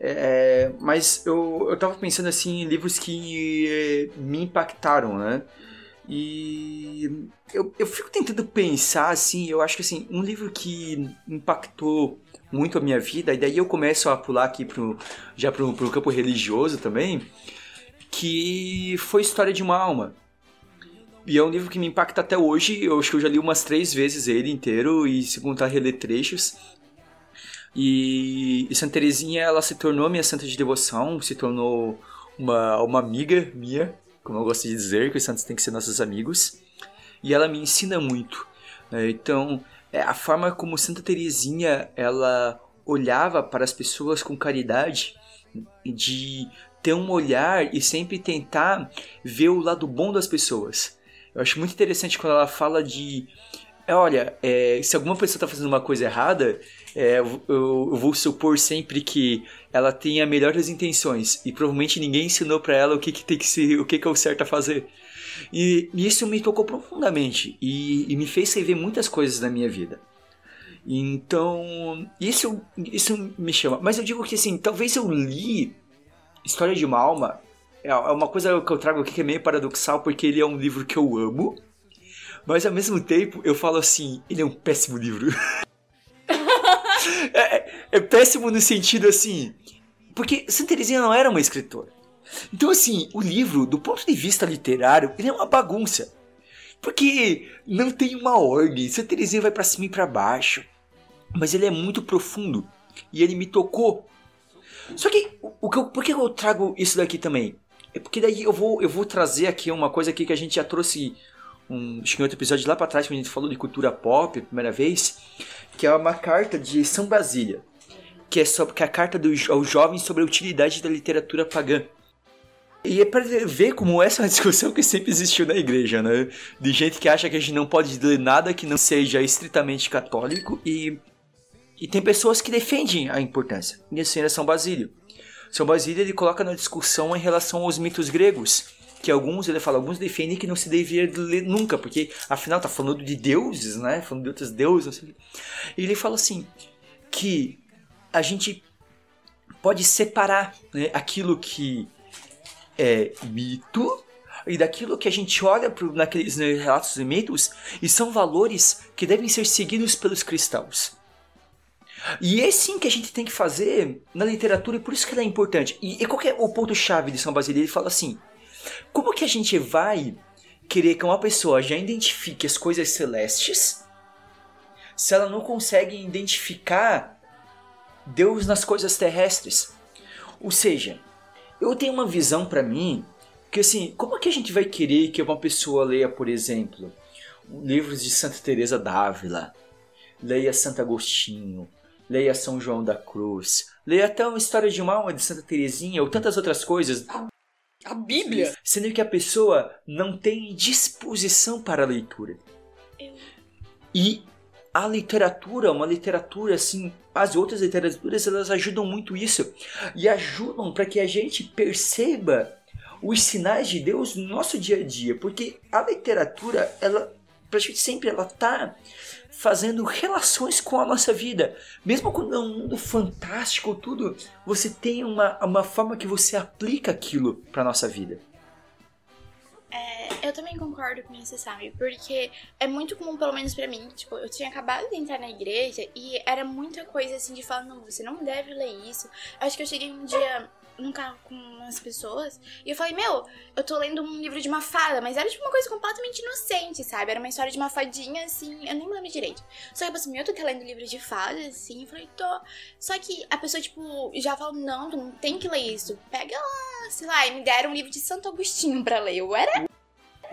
é, mas eu, eu tava pensando assim em livros que é, me impactaram, né? E eu, eu fico tentando pensar assim, eu acho que assim, um livro que impactou muito a minha vida, e daí eu começo a pular aqui pro, já pro, pro campo religioso também, que foi História de uma Alma. E é um livro que me impacta até hoje. Eu acho que eu já li umas três vezes ele inteiro e se contar reler trechos. E, e Santa Teresinha, ela se tornou minha santa de devoção, se tornou uma, uma amiga minha, como eu gosto de dizer, que os santos têm que ser nossos amigos. E ela me ensina muito. né? Então, é, a forma como Santa Teresinha, ela olhava para as pessoas com caridade, de ter um olhar e sempre tentar ver o lado bom das pessoas. Eu acho muito interessante quando ela fala de. é, Olha, é, se alguma pessoa está fazendo uma coisa errada, é, eu, eu vou supor sempre que ela tenha melhores intenções e provavelmente ninguém ensinou para ela o que, que tem que ser, o que, que é o certo a fazer. E, e isso me tocou profundamente e, e me fez rever muitas coisas na minha vida. Então, isso, isso me chama. Mas eu digo que assim, talvez eu li História de uma Alma é é uma coisa que eu trago aqui que é meio paradoxal, porque ele é um livro que eu amo, Mas ao mesmo tempo, eu falo assim, ele é um péssimo livro. é, é- é péssimo no sentido assim. Porque Santa Teresinha não era uma escritora. Então, assim, o livro, do ponto de vista literário, ele é uma bagunça. Porque não tem uma ordem. Santa Teresinha vai pra cima e pra baixo. Mas ele é muito profundo. E ele me tocou. Só que, o que eu, por que eu trago isso daqui também? É porque daí eu vou, eu vou trazer aqui uma coisa aqui que a gente já trouxe um, acho que em outro episódio lá pra trás, quando a gente falou de cultura pop primeira vez, que é uma carta de São Basília, que é, sobre, que é a carta do, aos jovens sobre a utilidade da literatura pagã. E é pra ver como essa é uma discussão que sempre existiu na igreja, né? De gente que acha que a gente não pode ler nada que não seja estritamente católico e, e tem pessoas que defendem a importância. E assim era São Basílio. São Basílio ele coloca na discussão em relação aos mitos gregos, que alguns, ele fala, alguns defendem que não se devia ler nunca, porque afinal tá falando de deuses, né? Falando de outros deuses. E ele fala assim, que a gente pode separar né, aquilo que é mito e daquilo que a gente olha pro, naqueles né, relatos e mitos e são valores que devem ser seguidos pelos cristãos. E é sim que a gente tem que fazer na literatura e por isso que ela é importante. E, e qual é o ponto-chave de São Basílio? Ele fala assim: como que a gente vai querer que uma pessoa já identifique as coisas celestes se ela não consegue identificar Deus nas coisas terrestres? Ou seja, eu tenho uma visão pra mim que assim, como que a gente vai querer que uma pessoa leia, por exemplo, livros de Santa Teresa d'Ávila, leia Santo Agostinho, leia São João da Cruz, leia até uma história de uma alma de Santa Teresinha ou tantas outras coisas, A Bíblia? sendo que a pessoa não tem disposição para a leitura. E a literatura, uma literatura assim, as outras literaturas, elas ajudam muito isso e ajudam para que a gente perceba os sinais de Deus no nosso dia a dia, porque a literatura, ela praticamente sempre ela tá fazendo relações com a nossa vida. Mesmo quando é um mundo fantástico tudo, você tem uma, uma forma que você aplica aquilo para nossa vida. Eu também concordo com isso, sabe? Porque é muito comum, pelo menos pra mim, tipo, eu tinha acabado de entrar na igreja e era muita coisa assim de falar, não, você não deve ler isso. Acho que eu cheguei um dia num carro com umas pessoas e eu falei, meu, eu tô lendo um livro de uma fada, mas era tipo uma coisa completamente inocente, sabe? Era uma história de uma fadinha, assim, eu nem me lembro direito. Só que eu pensei, meu, tu tá lendo livro de fadas, assim? Eu falei, tô. Só que a pessoa, tipo, já falou, não, tu não tem que ler isso. Pega lá, sei lá, e me deram um livro de Santo Agostinho pra ler. Eu era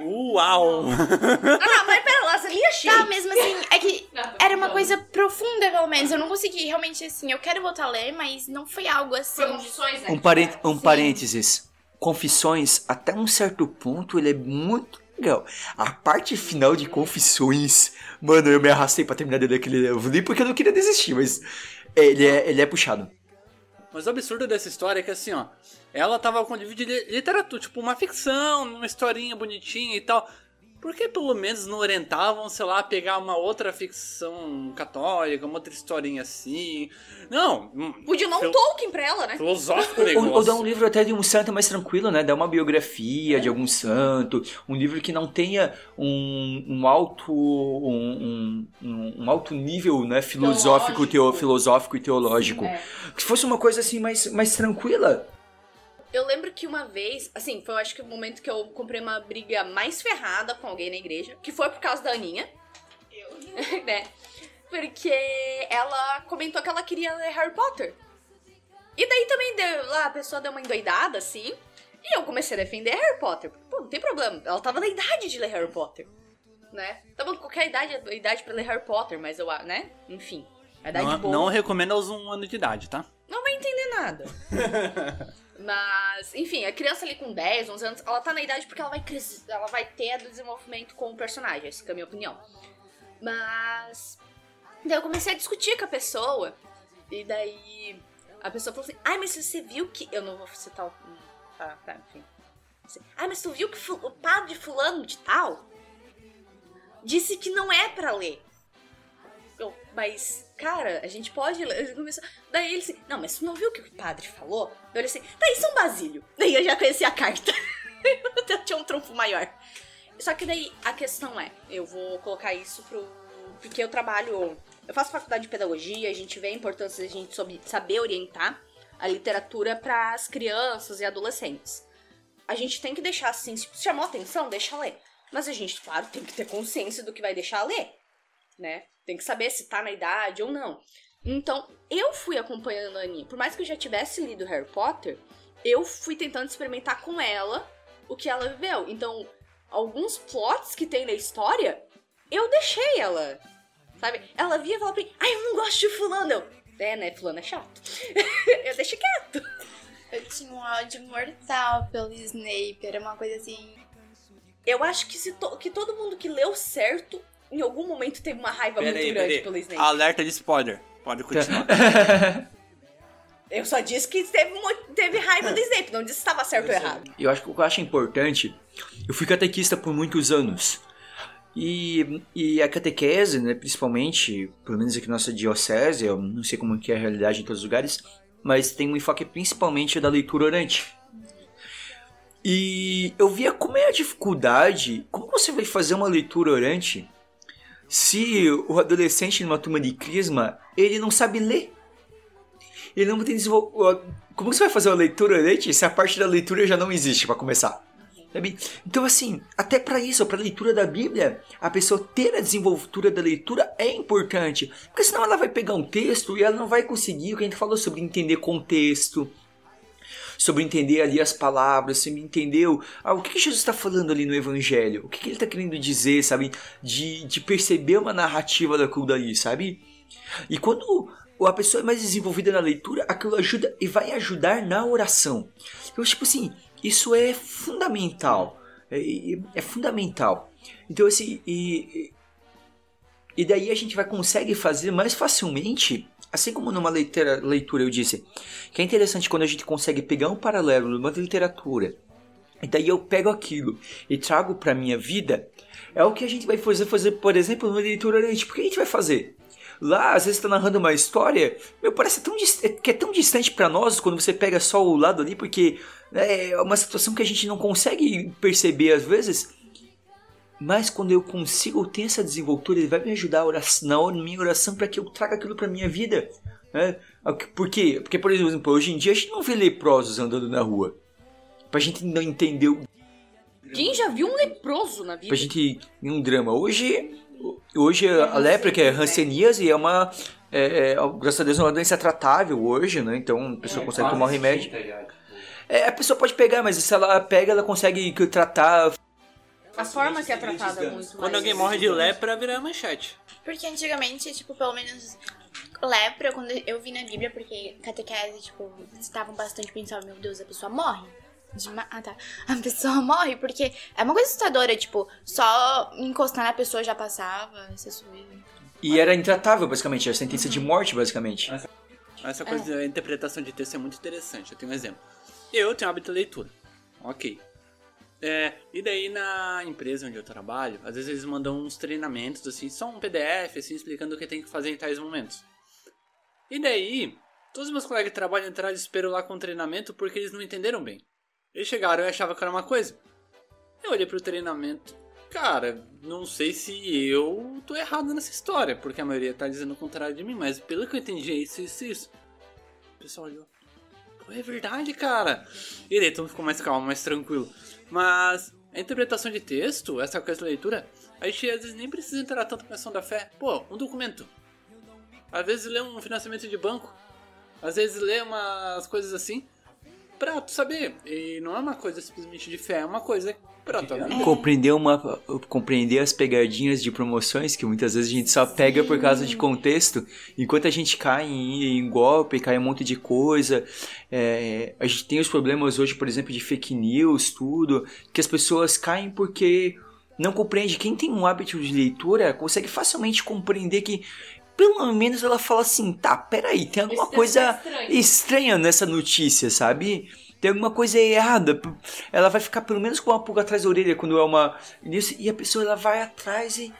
Uau! Ah, não, mas pera lá, você cheio. Tá, mesmo assim, é que era uma coisa profunda, pelo menos. Eu não consegui realmente, assim, eu quero voltar a ler, mas não foi algo assim. Confissões, né? Um, parê- um parênteses. Confissões, até um certo ponto, ele é muito legal. A parte final de Confissões, mano, eu me arrastei pra terminar de ler aquele livro. Porque eu não queria desistir, mas ele é, ele é puxado. Mas o absurdo dessa história é que assim, ó, ela tava com livro de li- literatura, tipo uma ficção, uma historinha bonitinha e tal. Por que pelo menos não orientavam, sei lá, a pegar uma outra ficção católica, uma outra historinha assim? Não, Podia dar um Tolkien pra ela, né? filosófico o Ou, negócio. ou dar um livro até de um santo mais tranquilo, né? Dar uma biografia de algum santo. Um livro que não tenha um, um alto um, um, um alto nível né? filosófico, teo, Teológico. filosófico e teológico. É. Que fosse uma coisa assim mais, mais tranquila. Eu lembro que uma vez, assim, foi eu acho que o momento que eu comprei uma briga mais ferrada com alguém na igreja, que foi por causa da Aninha. Eu? né? Porque ela comentou que ela queria ler Harry Potter. E daí também deu, lá a pessoa deu uma endoidada, assim. E eu comecei a defender Harry Potter. Porque, pô, não tem problema. Ela tava na idade de ler Harry Potter. Né? Tava com qualquer idade, idade pra ler Harry Potter, mas eu, né? Enfim. A idade Não, boa. não recomendo aos um ano de idade, tá? não vai entender nada. Mas, enfim, a criança ali com 10, 11 anos, ela tá na idade porque ela vai crescer, ela vai ter desenvolvimento com o personagem, essa é a minha opinião. Mas daí eu comecei a discutir com a pessoa e daí a pessoa falou assim: "Ai, mas você viu que eu não vou citar o tá, tá, enfim. Assim, Ai, mas tu viu que o padre fulano de tal disse que não é pra ler?" Eu, mas, cara, a gente pode começou- Daí ele assim, não, mas tu não viu o que o padre falou? Daí ele assim, daí São Basílio. Daí eu já conheci a carta. eu tinha um trunfo maior. Só que daí a questão é, eu vou colocar isso pro. Porque eu trabalho. Eu faço faculdade de pedagogia, a gente vê a importância de a gente saber orientar a literatura para as crianças e adolescentes. A gente tem que deixar assim, se chamou atenção, deixa ler. Mas a gente, claro, tem que ter consciência do que vai deixar ler, né? Tem que saber se tá na idade ou não. Então, eu fui acompanhando a Aninha. Por mais que eu já tivesse lido Harry Potter, eu fui tentando experimentar com ela o que ela viveu. Então, alguns plots que tem na história, eu deixei ela. Sabe? Ela via e falava pra mim, ai, eu não gosto de fulano. Eu, é, né? Fulano é chato. eu deixei quieto. Eu tinha um ódio mortal pelo Snape. Era uma coisa assim. Eu acho que, se to- que todo mundo que leu certo, em algum momento teve uma raiva Pera muito aí, grande pelo Snape. Alerta de spoiler. Pode continuar. Eu só disse que teve, teve raiva do Snape, não disse se estava certo ou errado. Eu acho que o que eu acho importante, eu fui catequista por muitos anos. E, e a catequese, né, principalmente, pelo menos aqui na nossa diocese, eu não sei como que é a realidade em todos os lugares, mas tem um enfoque principalmente da leitura orante. E eu via como é a dificuldade, como você vai fazer uma leitura orante se o adolescente numa turma de crisma, ele não sabe ler. Ele não tem desenvolvido. Como você vai fazer uma leitura orante se a parte da leitura já não existe para começar? Sabe? Então, assim, até para isso, para leitura da Bíblia, a pessoa ter a desenvoltura da leitura é importante. Porque senão ela vai pegar um texto e ela não vai conseguir o que a gente falou sobre entender contexto, sobre entender ali as palavras, sobre entender o, ah, o que, que Jesus está falando ali no Evangelho, o que, que ele está querendo dizer, sabe? De, de perceber uma narrativa daquilo dali, sabe? E quando a pessoa é mais desenvolvida na leitura, aquilo ajuda e vai ajudar na oração. Então, tipo assim, isso é fundamental. É, é fundamental. Então, assim, e, e daí a gente vai consegue fazer mais facilmente, assim como numa leitura, eu disse, que é interessante quando a gente consegue pegar um paralelo numa literatura, e daí eu pego aquilo e trago para minha vida, é o que a gente vai fazer, fazer por exemplo, numa leitura orante. Por que a gente vai fazer? Lá, às vezes está narrando uma história, meu, parece tão que é tão distante para nós quando você pega só o lado ali, porque é uma situação que a gente não consegue perceber às vezes. Mas quando eu consigo ter essa desenvoltura, ele vai me ajudar na minha oração para que eu traga aquilo para minha vida. Né? Por quê? Porque, por exemplo, hoje em dia a gente não vê leprosos andando na rua. Pra gente não entender o. Quem já viu um leproso na vida? Pra gente. um drama. Hoje. Hoje a lepra, que é hanseníase, é uma. É, é, graças a Deus é uma doença tratável hoje, né? Então a pessoa É, consegue tomar o remédio. Tipo, É, a pessoa pode pegar, mas se ela pega, ela consegue tratar. A forma que é tratada é muito mais... Quando alguém morre de lepra, vira manchete. Porque antigamente, tipo, pelo menos lepra, quando eu vi na Bíblia, porque catequese, tipo, estavam bastante pensando, meu Deus, a pessoa morre. De ma- ah, tá. A pessoa morre, porque é uma coisa assustadora, tipo, só encostar na pessoa já passava, essas coisas. E era intratável, basicamente, a sentença de morte, basicamente. Essa coisa da interpretação de texto é muito interessante. Eu tenho um exemplo. Eu tenho hábito de leitura. Ok. É, e daí na empresa onde eu trabalho, às vezes eles mandam uns treinamentos, assim, só um PDF, assim, explicando o que tem que fazer em tais momentos. E daí, todos os meus colegas de trabalho entraram de espero lá com o treinamento porque eles não entenderam bem. Eles chegaram e achavam que era uma coisa. Eu olhei pro treinamento. Cara, não sei se eu tô errado nessa história, porque a maioria tá dizendo o contrário de mim, mas pelo que eu entendi é isso, isso, isso. O pessoal olhou. É verdade, cara. E daí mundo ficou mais calmo, mais tranquilo. Mas a interpretação de texto, essa coisa da leitura, a gente às vezes nem precisa entrar tanto com a questão da fé. Pô, um documento. Às vezes lê um financiamento de banco. Às vezes lê umas coisas assim. Pra tu saber. E não é uma coisa simplesmente de fé, é uma coisa pra tua vida. Compreender, uma, compreender as pegadinhas de promoções que muitas vezes a gente só pega por causa de contexto, enquanto a gente cai em, em golpe, cai em um monte de coisa. É, a gente tem os problemas hoje, por exemplo, de fake news, tudo, que as pessoas caem porque não compreende. Quem tem um hábito de leitura consegue facilmente compreender que pelo menos ela fala assim, tá, peraí, tem alguma Esse coisa estranha nessa notícia, sabe? Tem alguma coisa errada. Ela vai ficar pelo menos com uma pulga atrás da orelha quando é uma. Isso, e a pessoa ela vai atrás e.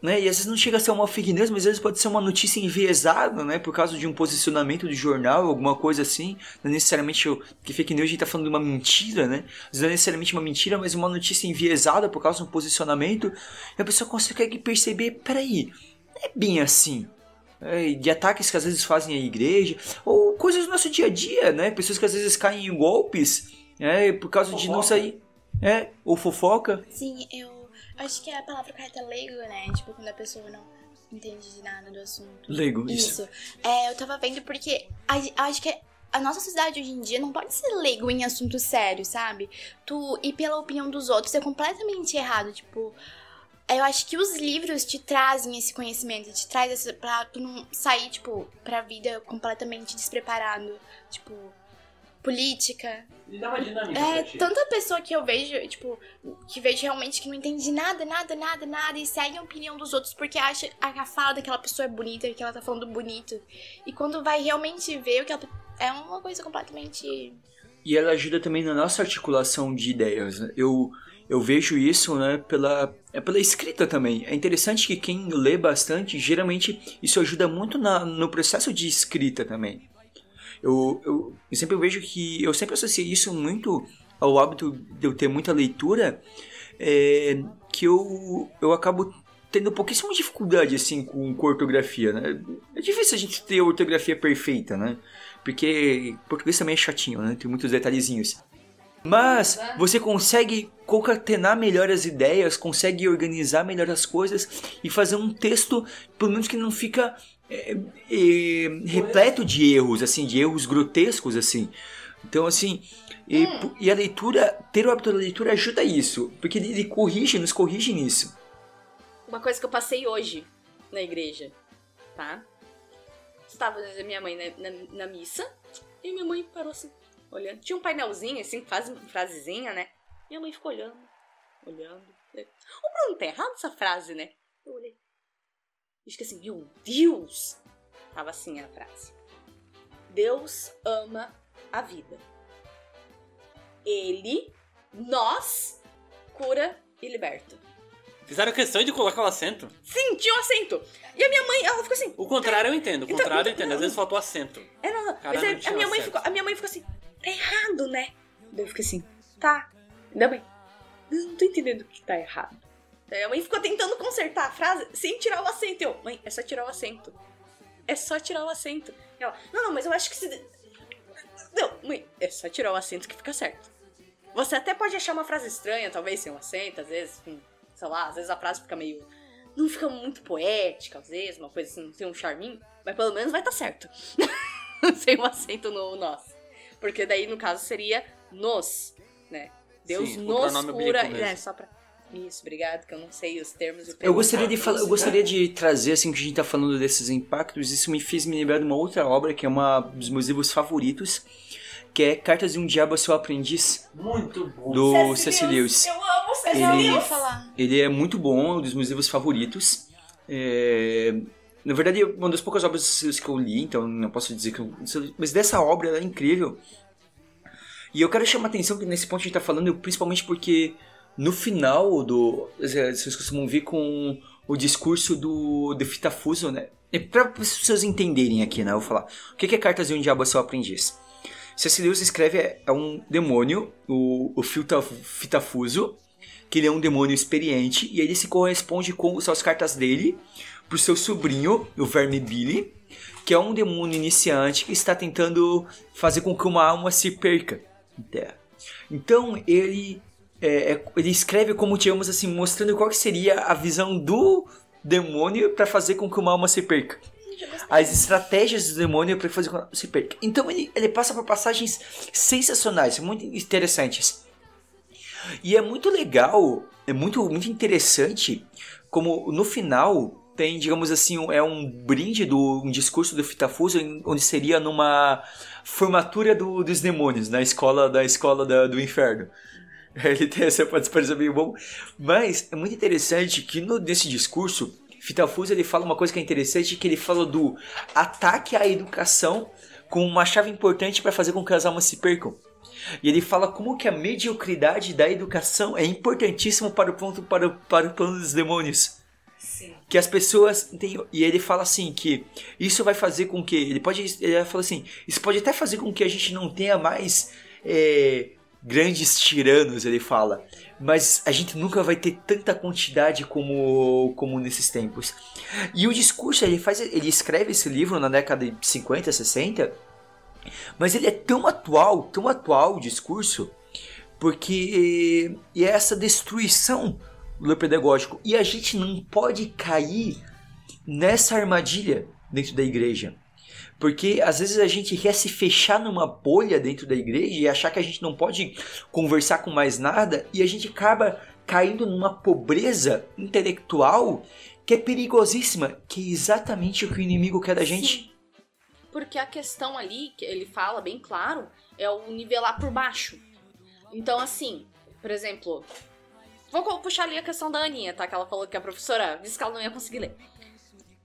né? E às vezes não chega a ser uma fake news, mas às vezes pode ser uma notícia enviesada, né? Por causa de um posicionamento do jornal, alguma coisa assim. Não é necessariamente que fake news a gente tá falando de uma mentira, né? Não é necessariamente uma mentira, mas uma notícia enviesada por causa de um posicionamento. E a pessoa consegue perceber, peraí, é bem assim. É, de ataques que às vezes fazem a igreja, ou coisas do nosso dia a dia, né? Pessoas que às vezes caem em golpes, é, por causa fofoca. de não sair. É, ou fofoca. Sim, eu Acho que a palavra correta é leigo, né? Tipo, quando a pessoa não entende de nada do assunto. Leigo, isso. Isso. É, eu tava vendo porque acho que a nossa sociedade hoje em dia não pode ser leigo em assuntos sérios, sabe? Tu ir pela opinião dos outros é completamente errado. Tipo, eu acho que os livros te trazem esse conhecimento, te traz essa, pra tu não sair, tipo, pra vida completamente despreparado. Tipo, política. E dá uma dinâmica. É, tanta pessoa que eu vejo, tipo, que vejo realmente que não entende nada, nada, nada, nada, e segue a opinião dos outros porque acha a fala daquela pessoa é bonita, que ela tá falando bonito. E quando vai realmente ver o que ela. É uma coisa completamente. E ela ajuda também na nossa articulação de ideias. Né? Eu, eu vejo isso né, pela, é pela escrita também. É interessante que quem lê bastante, geralmente isso ajuda muito na, no processo de escrita também. Eu, eu, eu sempre vejo que eu sempre associei isso muito ao hábito de eu ter muita leitura, é, que eu, eu acabo tendo pouquíssima dificuldade assim com, com ortografia, né? É difícil a gente ter ortografia perfeita, né? Porque português também é chatinho, né? Tem muitos detalhezinhos. Mas você consegue concatenar melhor as ideias, consegue organizar melhor as coisas e fazer um texto, pelo menos que não fica é, é, repleto de erros, assim, de erros grotescos, assim. Então, assim, e, hum. e, a leitura, ter o hábito da leitura ajuda isso, porque ele, ele corrige, nos corrige nisso. Uma coisa que eu passei hoje na igreja, tá? Estava minha mãe na, na, na, missa e minha mãe parou assim, olhando. Tinha um painelzinho, assim, faz uma frasezinha, né? Minha mãe ficou olhando, olhando. Ô, Bruno, tá errado essa frase, né? Eu olhei. E fiquei assim, meu Deus! Tava assim a frase. Deus ama a vida. Ele, nós, cura e liberta. Fizeram questão de colocar o acento? Sim, tinha um acento. E a minha mãe, ela ficou assim. O contrário eu entendo, o então, contrário eu entendo. Às vezes faltou acento. É, não, não. Mas a, minha mãe ficou, a minha mãe ficou assim, tá errado, né? Daí eu fiquei assim, tá. Ainda bem. Não tô entendendo o que tá errado. Daí a mãe ficou tentando consertar a frase sem tirar o acento. Eu, mãe, é só tirar o acento. É só tirar o acento. Ela, não, não, mas eu acho que se. Não, mãe, é só tirar o acento que fica certo. Você até pode achar uma frase estranha, talvez sem um acento, às vezes, sei lá, às vezes a frase fica meio. Não fica muito poética, às vezes, uma coisa assim, tem um charminho, mas pelo menos vai estar tá certo. sem um acento no nós. Porque daí, no caso, seria nos, né? Deus Sim, nos cura. É, só pra. Isso, obrigado, que eu não sei os termos. Eu gostaria de falar, eu gostaria de trazer assim que a gente tá falando desses impactos, isso me fez me lembrar de uma outra obra que é uma dos meus livros favoritos, que é Cartas de um Diabo a seu Aprendiz. Muito bom. Do C.S. Lewis. Eu amo C.S. Lewis. Ele é muito bom, é um dos meus livros favoritos. É... Na verdade, é uma das poucas obras que eu li, então não posso dizer que eu... Mas dessa obra, ela é incrível. E eu quero chamar a atenção que nesse ponto a gente tá falando, principalmente porque no final do. Vocês costumam ver com o discurso do, do Fitafuso, né? É para as pessoas entenderem aqui, né? Eu vou falar. O que é Cartas de um Diabo a seu aprendiz? C.S. Lewis escreve é, é um demônio, o, o Fitafuso, que ele é um demônio experiente, e ele se corresponde com as cartas dele pro seu sobrinho, o Verme Billy, que é um demônio iniciante que está tentando fazer com que uma alma se perca. Então ele é, é, ele escreve como digamos assim, mostrando qual seria a visão do demônio para fazer com que uma alma se perca. As estratégias do demônio para fazer com que uma alma se perca. Então ele, ele passa por passagens sensacionais, muito interessantes. E é muito legal, é muito, muito interessante como no final tem, digamos assim, é um brinde do um discurso do Fitafuso onde seria numa formatura do, dos demônios na escola da escola da, do inferno. Ele tem essa participação bem bom. Mas é muito interessante que no, nesse discurso, Fitafuso ele fala uma coisa que é interessante, que ele fala do ataque à educação como uma chave importante para fazer com que as almas se percam. E ele fala como que a mediocridade da educação é importantíssima para o ponto para, para o plano dos demônios. Sim. que as pessoas têm, e ele fala assim que isso vai fazer com que ele pode ele fala assim isso pode até fazer com que a gente não tenha mais é, grandes tiranos ele fala mas a gente nunca vai ter tanta quantidade como como nesses tempos e o discurso ele faz ele escreve esse livro na década de 50 60 mas ele é tão atual tão atual o discurso porque e é essa destruição do pedagógico. E a gente não pode cair nessa armadilha dentro da igreja. Porque às vezes a gente quer se fechar numa bolha dentro da igreja e achar que a gente não pode conversar com mais nada e a gente acaba caindo numa pobreza intelectual que é perigosíssima, que é exatamente o que o inimigo quer da gente. Porque a questão ali, que ele fala bem claro, é o nivelar por baixo. Então, assim, por exemplo, vou puxar ali a questão da Aninha, tá? Que ela falou que a professora disse que ela não ia conseguir ler.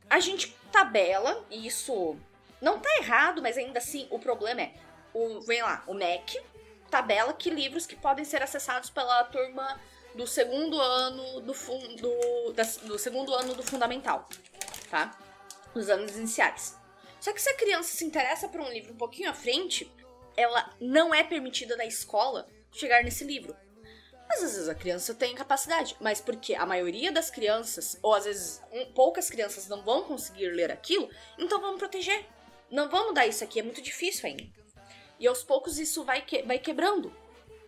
A gente tabela, e isso não tá errado, mas ainda assim, o problema é, o, vem lá, o MEC tabela que livros que podem ser acessados pela turma do segundo ano do, fun- do, da- do segundo ano do fundamental, tá? Os anos iniciais. Só que se a criança se interessa por um livro um pouquinho à frente, ela não é permitida na escola chegar nesse livro. Mas às vezes a criança tem capacidade, mas porque a maioria das crianças, ou às vezes um- poucas crianças não vão conseguir ler aquilo, então vamos proteger. Não vamos dar isso aqui, é muito difícil ainda. E aos poucos isso vai, que- vai quebrando.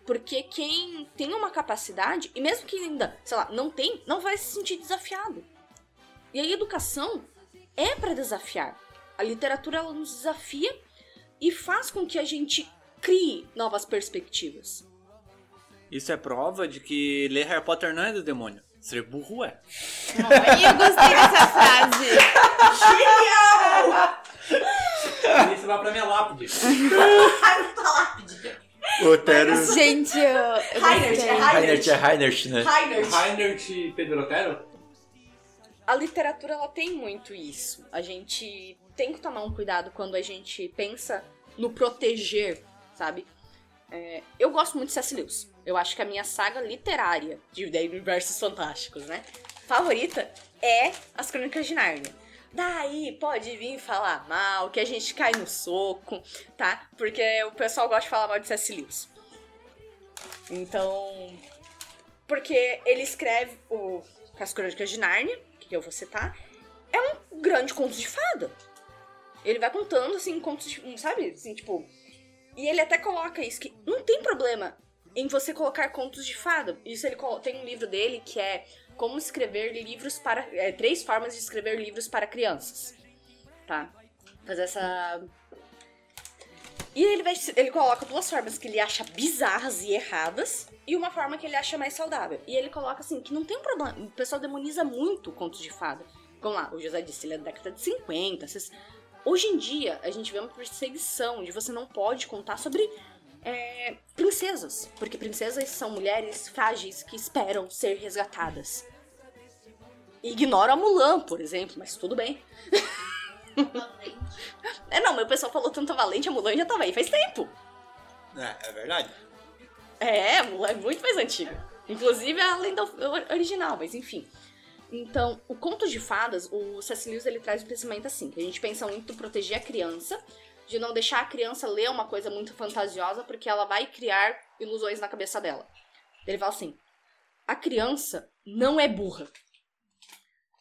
Porque quem tem uma capacidade, e mesmo que ainda, sei lá, não tem, não vai se sentir desafiado. E a educação é para desafiar. A literatura ela nos desafia e faz com que a gente crie novas perspectivas. Isso é prova de que ler Harry Potter não é do demônio. Ser burro é. Ai, eu gostei dessa frase. Isso vai pra minha lápide. Otero. Gente, eu, eu Reinert, gostei. é Reinert é Reinert, né? Reinert Pedrotero? A literatura ela tem muito isso. A gente tem que tomar um cuidado quando a gente pensa no proteger, sabe? É, eu gosto muito de C.S. Lewis. Eu acho que a minha saga literária de universos fantásticos, né? Favorita é As Crônicas de Nárnia. Daí pode vir falar mal, que a gente cai no soco, tá? Porque o pessoal gosta de falar mal de C.S. Lewis. Então. Porque ele escreve o As Crônicas de Nárnia, que eu vou citar, é um grande conto de fada. Ele vai contando, assim, contos de. Sabe? Assim, tipo. E ele até coloca isso, que não tem problema em você colocar contos de fada. Isso ele tem um livro dele que é Como escrever livros para. é, três formas de escrever livros para crianças. Tá? Fazer essa. E ele, vai, ele coloca duas formas que ele acha bizarras e erradas e uma forma que ele acha mais saudável. E ele coloca assim, que não tem problema. O pessoal demoniza muito contos de fada. Vamos lá, o José disse, ele é da década de 50. Vocês... Hoje em dia, a gente vê uma perseguição de você não pode contar sobre é, princesas. Porque princesas são mulheres frágeis que esperam ser resgatadas. Ignora a Mulan, por exemplo, mas tudo bem. É, não, mas o pessoal falou tanto valente, a Mulan já tava aí faz tempo. É, é verdade. É, a Mulan é muito mais antiga. Inclusive a lenda original, mas enfim. Então, o conto de fadas, o C.S. Lewis ele traz o pensamento assim, que a gente pensa muito em proteger a criança, de não deixar a criança ler uma coisa muito fantasiosa, porque ela vai criar ilusões na cabeça dela. Ele fala assim: a criança não é burra.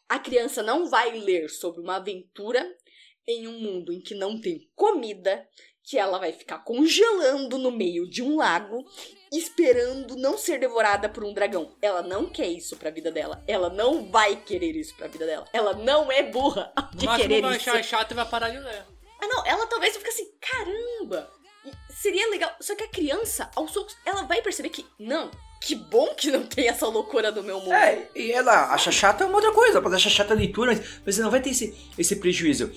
A criança não vai ler sobre uma aventura em um mundo em que não tem comida, que ela vai ficar congelando no meio de um lago, esperando não ser devorada por um dragão. Ela não quer isso pra vida dela. Ela não vai querer isso pra vida dela. Ela não é burra de querer vai isso. achar chato e vai parar de ler. Ah, não, ela talvez fique assim, caramba! Seria legal. Só que a criança, aos poucos, ela vai perceber que, não, que bom que não tem essa loucura do meu mundo. É, e ela acha chata uma outra coisa, ela pode achar chata a leitura, mas você não vai ter esse, esse prejuízo.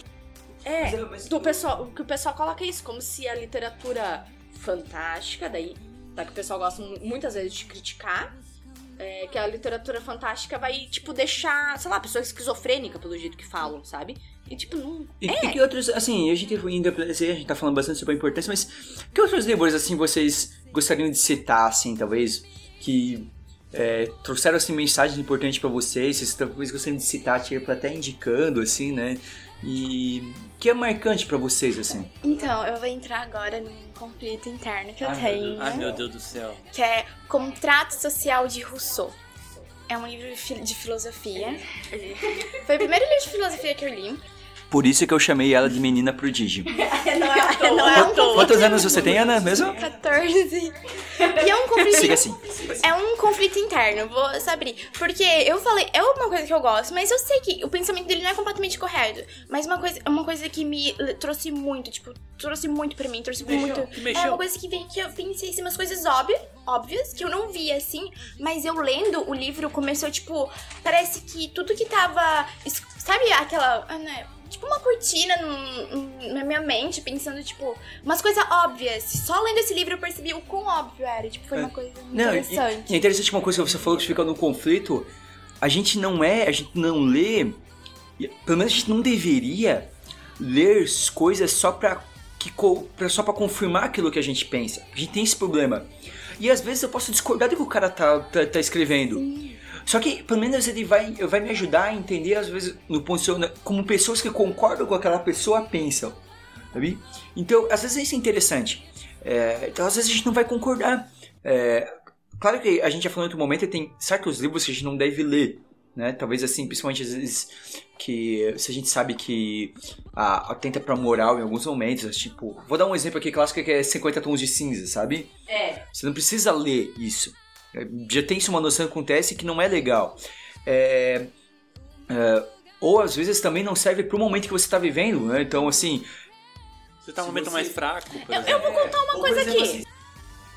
É, Mas, mas- do pessoal, que o pessoal coloca isso, como se a literatura fantástica, daí, tá, que o pessoal gosta mu- muitas vezes de criticar, é, que a literatura fantástica vai, tipo, deixar, sei lá, pessoa esquizofrênica pelo jeito que falam, sabe? E, tipo, não. E que, que outros, assim, a gente ainda, a gente tá falando bastante sobre a importância, mas que outros livros, assim, vocês gostariam de citar, assim, talvez, que é, trouxeram assim mensagens importantes pra vocês, vocês talvez gostando de citar, tipo, até indicando, assim, né? E que é marcante pra vocês, assim? Então, eu vou entrar agora num conflito interno que eu Ai, meu tenho, Ai, meu Deus do céu. que é Contrato Social de Rousseau. É um livro de filosofia. Foi o primeiro livro de filosofia que eu li. Por isso que eu chamei ela de menina prodígio. Não é, não é um conflito. Quantos anos você tem, Ana, mesmo? 14. E é um conflito. Siga assim. É um conflito interno, vou saber. Porque eu falei, é uma coisa que eu gosto, mas eu sei que o pensamento dele não é completamente correto. Mas uma coisa, uma coisa que me trouxe muito, tipo, trouxe muito pra mim, trouxe muito. Que É mexeu. uma coisa que veio que eu pensei assim, umas coisas óbvias, óbvias, que eu não via assim, mas eu lendo o livro começou, tipo, parece que tudo que tava. Sabe aquela. ah, né, Tipo uma cortina num- na minha mente, pensando, tipo, umas coisas óbvias. Só lendo esse livro eu percebi o quão óbvio era. Tipo, foi uma coisa Não, interessante. e é interessante uma coisa que você falou que fica no conflito. A gente não é, a gente não lê, pelo menos a gente não deveria ler as coisas só pra, que, pra, só pra confirmar aquilo que a gente pensa. A gente tem esse problema. E às vezes eu posso discordar do que o cara tá, tá, tá escrevendo. Só que pelo menos ele vai, vai me ajudar a entender, às vezes, no vista- como pessoas que concordam com aquela pessoa pensam. Sabe? Então, às vezes isso é interessante. É, então, às vezes a gente não vai concordar. É, claro que a gente já falou em outro momento, tem certos livros que a gente não deve ler. Né? Talvez assim, principalmente às vezes que se a gente sabe que a, atenta pra moral em alguns momentos, tipo, vou dar um exemplo aqui clássico que é 50 tons de cinza, sabe? É. Você não precisa ler isso. É, Já tem isso uma noção que acontece que não é legal. É, é, ou às vezes também não serve pro momento que você tá vivendo, né? Então, assim, Você tá um Se momento você- mais fraco, Eu, eu vou contar uma Ou, coisa aqui. assim,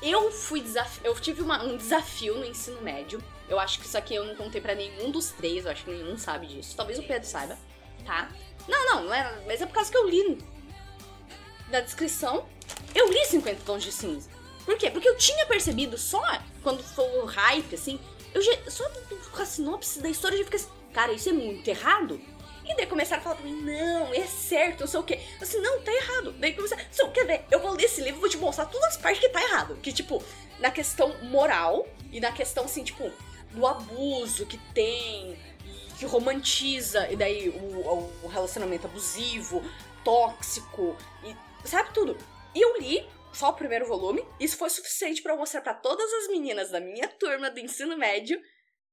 Eu fui desaf... eu tive uma- um desafio no ensino médio. Eu acho que isso aqui eu não contei pra nenhum dos três, eu acho que nenhum sabe disso. Talvez o Pedro saiba, tá? Não, não, não é, mas é por causa que eu li da descrição. Eu li 50 tons de cinza. Por quê? Porque eu tinha percebido só quando foi o hype, assim, eu já, só com a sinopse da história eu já fiquei assim, cara, isso é muito errado. E daí começaram a falar pra mim, não, é certo, não sei o quê. Assim, não, tá errado. Daí começaram, você quer ver? Eu vou ler esse livro vou te mostrar todas as partes que tá errado. Que, tipo, na questão moral e na questão, assim, tipo, do abuso que tem, que romantiza, e daí o, o relacionamento abusivo, tóxico, e sabe tudo. E eu li só o primeiro volume, isso foi suficiente pra eu mostrar pra todas as meninas da minha turma do ensino médio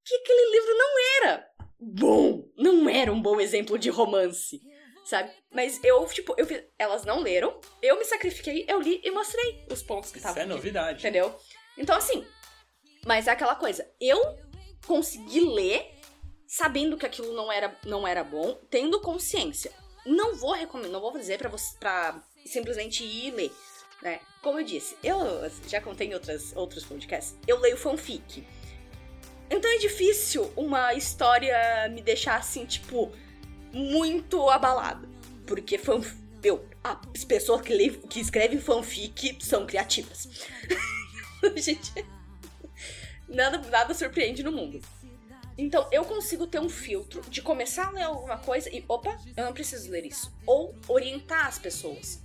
que aquele livro não era bom, não era um bom exemplo de romance, sabe? Mas eu, tipo, eu fiz- elas não leram, eu me sacrifiquei, eu li e mostrei os pontos que Isso estavam é novidade. Entendeu? Então, assim, mas é aquela coisa, eu consegui ler sabendo que aquilo não era, não era bom, tendo consciência. Não vou recomendar, não vou dizer pra você pra simplesmente ir ler, né? Como eu disse, eu já contei em outras, outros podcasts, eu leio fanfic. Então é difícil uma história me deixar assim, tipo, muito abalada. Porque fan, eu, as pessoas que, lê, que escrevem fanfic são criativas. Gente, nada, nada surpreende no mundo. Então eu consigo ter um filtro de começar a ler alguma coisa e, opa, eu não preciso ler isso. Ou orientar as pessoas.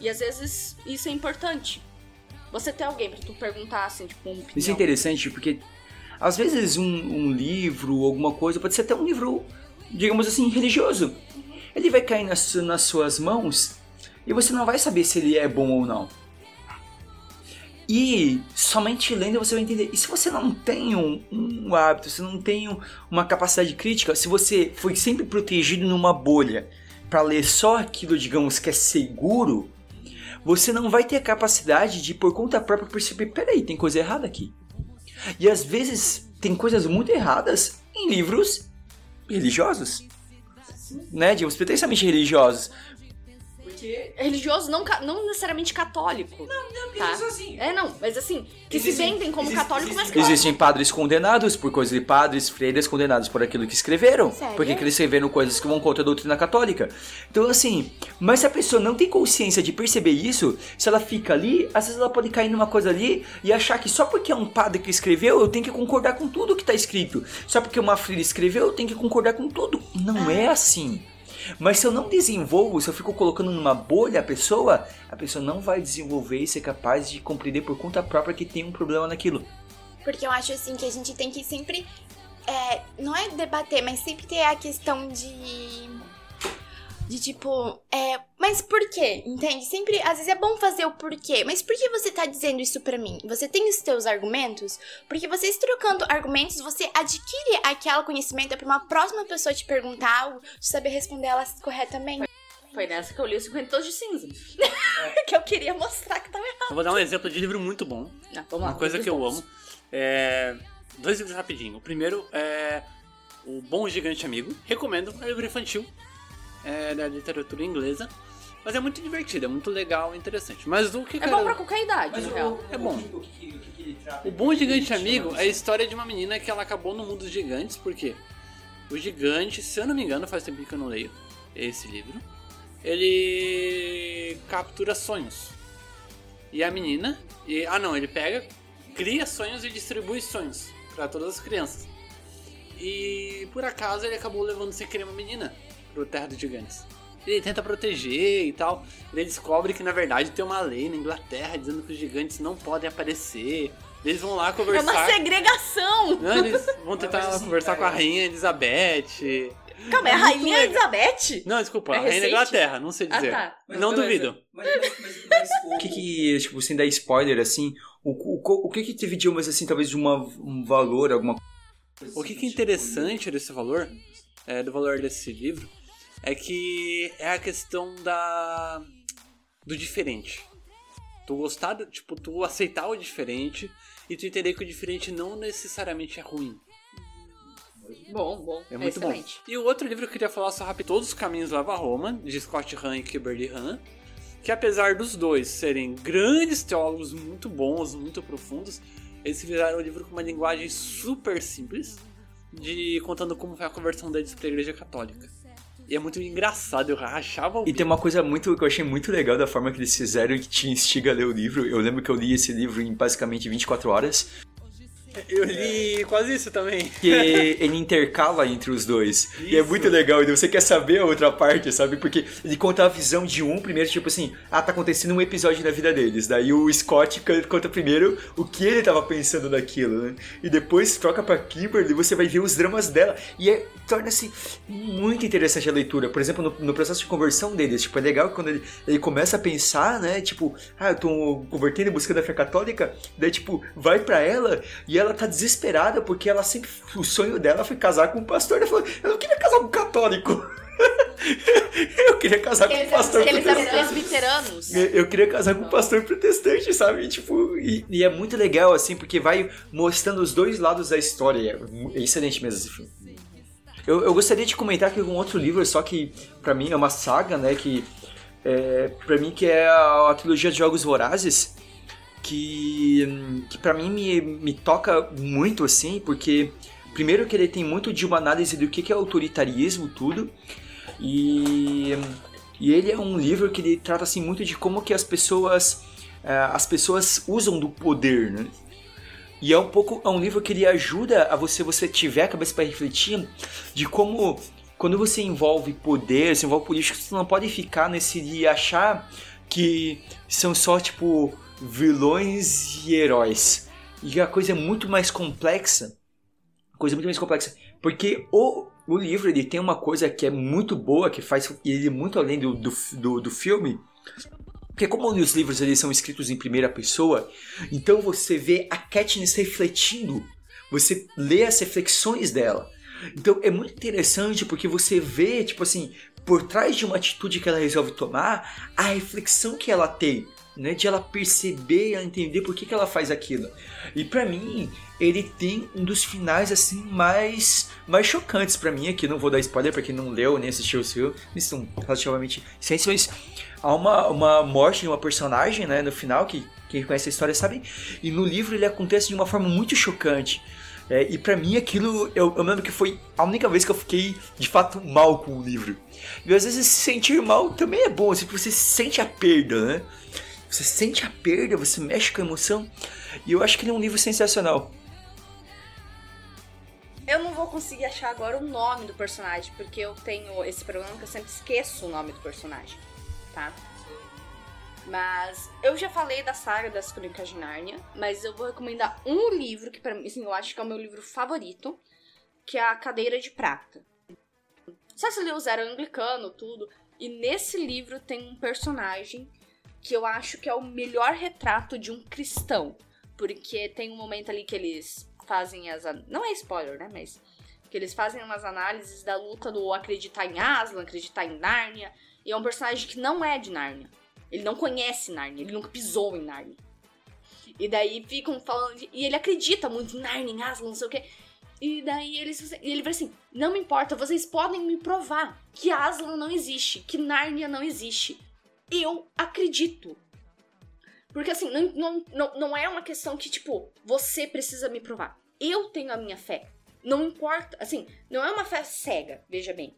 E às vezes isso é importante. Você ter alguém pra tu perguntar, assim, tipo, uma opinião. Isso é interessante porque às vezes um, um livro, alguma coisa, pode ser até um livro, digamos assim, religioso. Ele vai cair nas, nas suas mãos e você não vai saber se ele é bom ou não. E somente lendo você vai entender. E se você não tem um, um hábito, se não tem um- uma capacidade crítica, se você foi sempre protegido numa bolha para ler só aquilo, digamos, que é seguro, você não vai ter a capacidade de, por conta própria, perceber: peraí, tem coisa errada aqui. E às vezes tem coisas muito erradas em livros religiosos. Né? Digamos, pretensamente religiosos. Porque. Religioso não, não necessariamente católico. Não, porque Tá. isso é assim. É, não, mas assim, que se Existem- vendem como existe- católico, mas existe- que Existem padres condenados por coisas de padres, freiras condenados por aquilo que escreveram. Sério? Porque eles escreveram coisas que vão contra a doutrina católica. Então, assim, mas se a pessoa não tem consciência de perceber isso, se ela fica ali, às vezes ela pode cair numa coisa ali e achar que só porque é um padre que escreveu, eu tenho que concordar com tudo que tá escrito. Só porque uma freira escreveu, eu tenho que concordar com tudo. Não é assim. Mas se eu não desenvolvo, se eu fico colocando numa bolha a pessoa, a pessoa não vai desenvolver e ser capaz de compreender por conta própria que tem um problema naquilo. Porque eu acho assim que a gente tem que sempre. é, não é debater, mas sempre ter a questão de. De tipo, é, mas por quê? Entende? Sempre, às vezes é bom fazer o porquê, mas por que você tá dizendo isso pra mim? Você tem os seus argumentos? Porque vocês trocando argumentos, você adquire aquele conhecimento pra uma próxima pessoa te perguntar algo, saber responder elas corretamente. Foi nessa que eu li os 50 Tons de Cinza. que eu queria mostrar que tava errado. Eu vou dar um exemplo de livro muito bom. Vamos lá. Uma coisa que eu livros amo. É... Dois livros rapidinho. O primeiro é O Bom Gigante Amigo. Recomendo, é um livro infantil. É da literatura inglesa. Mas é muito divertido, é muito legal, interessante. Mas o que. É cara- bom pra qualquer idade, Mas o, real. É bom. O que, o que, o que, trata? O Bom Gigante Amigo é a história de uma menina que ela acabou no mundo dos gigantes, porque o gigante, se eu não me engano, faz tempo que eu não leio esse livro, ele captura sonhos. E a menina, e, ah não, ele pega, cria sonhos e distribui sonhos para todas as crianças. E por acaso ele acabou levando sem querer uma menina pro Terra dos Gigantes. Ele tenta proteger e tal. Ele descobre que na verdade tem uma lei na Inglaterra dizendo que os gigantes não podem aparecer. Eles vão lá É conversar. uma segregação! Não, eles vão tentar Mas, assim, conversar com a cara, rainha Elizabeth. Calma, é a Rainha legal. Elizabeth? Não, desculpa, É a rainha da recente? Inglaterra, não sei Ah, dizer. tá. Não duvido. Mas, mas, mas, mas o que que, tipo, sem dar spoiler, assim, o, o, o que que teve de umas, assim, talvez de uma, um valor, alguma coisa O que, que é interessante desse valor, é, do valor desse livro, é que é a questão da do diferente. Tu gostar, tipo, tu aceitar o diferente e tu entender que o diferente não necessariamente é ruim. Bom, bom. É muito excelente. bom. E o outro livro que eu queria falar só rápido, Todos os Caminhos Levam a Roma, de Scott Hahn e Kimberly Hahn, que apesar dos dois serem grandes teólogos muito bons, muito profundos, eles fizeram um livro com uma linguagem super simples, de contando como foi a conversão deles para a Igreja Católica. E é muito engraçado, eu rachava o E tem uma coisa muito que eu achei muito legal da forma que eles fizeram que te instiga a ler o livro. Eu lembro que eu li esse livro em basicamente 24 horas. Eu li quase isso também. Que ele intercala entre os dois. E é Isso. muito legal. E você quer saber a outra parte, sabe? Porque ele conta a visão de um primeiro, tipo assim, ah, tá acontecendo um episódio na vida deles. Daí o Scott conta primeiro o que ele tava pensando daquilo, né? E depois troca pra Kimberly e você vai ver os dramas dela. E é- torna-se muito interessante a leitura. Por exemplo, no, no processo de conversão deles, tipo, é legal quando ele, ele começa a pensar, né? Tipo, ah, eu tô convertendo e buscando a fé católica. Daí, tipo, vai pra ela e ela tá desesperada porque ela sempre. O sonho dela foi casar com um pastor. Ela falou: Eu não queria casar com um católico. eu queria casar com um pastor Eles eram protestante. presbiteranos. Eu eu queria casar com um pastor protestante, sabe? Tipo, e, e é muito legal, assim, porque vai mostrando os dois lados da história. É é excelente mesmo esse filme. Eu, eu gostaria de comentar aqui um outro livro, só que pra mim é uma saga, né? Que é, pra mim que é a, a trilogia de Jogos Vorazes, que, que pra mim me, me toca muito, assim, porque primeiro que ele tem muito de uma análise do que que é autoritarismo, tudo, e, e ele é um livro que ele trata assim muito de como que as pessoas eh, as pessoas usam do poder, né? E é um pouco é um livro que ele ajuda a você você tiver a cabeça para refletir de como quando você envolve poder, se envolve política, você não pode ficar nesse de achar que são só tipo vilões e heróis. E a coisa é muito mais complexa. Coisa muito mais complexa. Porque o, o livro ele tem uma coisa que é muito boa, que faz ele muito além do, do, do, do filme. Porque como os livros eles são escritos em primeira pessoa, então você vê a Katniss refletindo. Você lê as reflexões dela. Então é muito interessante porque você vê, tipo assim, por trás de uma atitude que ela resolve tomar, a reflexão que ela tem, né? De ela perceber ela entender por que, que ela faz aquilo. E pra mim, ele tem um dos finais assim mais mais chocantes pra mim aqui. Não vou dar spoiler pra quem não leu nem assistiu o filme. Eles são relativamente mas há uma, uma morte de uma personagem, né? No final, que quem conhece a história sabe. E no livro ele acontece de uma forma muito chocante. É, e pra mim aquilo, eu, eu lembro que foi a única vez que eu fiquei de fato mal com o livro. E às vezes se sentir mal também é bom, assim, porque você sente a perda, né? Você sente a perda, você mexe com a emoção. E eu acho que ele é um livro sensacional. Eu não vou conseguir achar agora o nome do personagem, porque eu tenho esse problema que eu sempre esqueço o nome do personagem, tá? Mas eu já falei da saga das Crônicas de Nárnia, mas eu vou recomendar um livro que para mim, assim, eu acho que é o meu livro favorito, que é A Cadeira de Prata. C.S. Lewis era anglicano, tudo, e nesse livro tem um personagem que eu acho que é o melhor retrato de um cristão, porque tem um momento ali que eles fazem as não é spoiler, né, mas que eles fazem umas análises da luta do acreditar em Aslan, acreditar em Nárnia, e é um personagem que não é de Nárnia. Ele não conhece Nárnia, ele nunca pisou em Nárnia. E daí ficam falando. De, e ele acredita muito em Nárnia, em Aslan, não sei o quê. E daí eles, e ele vai assim: Não me importa, vocês podem me provar que Aslan não existe, que Nárnia não existe. Eu acredito. Porque assim, não, não, não, é uma questão que, tipo, você precisa me provar. Eu tenho a minha fé. Não importa, assim, não é uma fé cega, veja bem.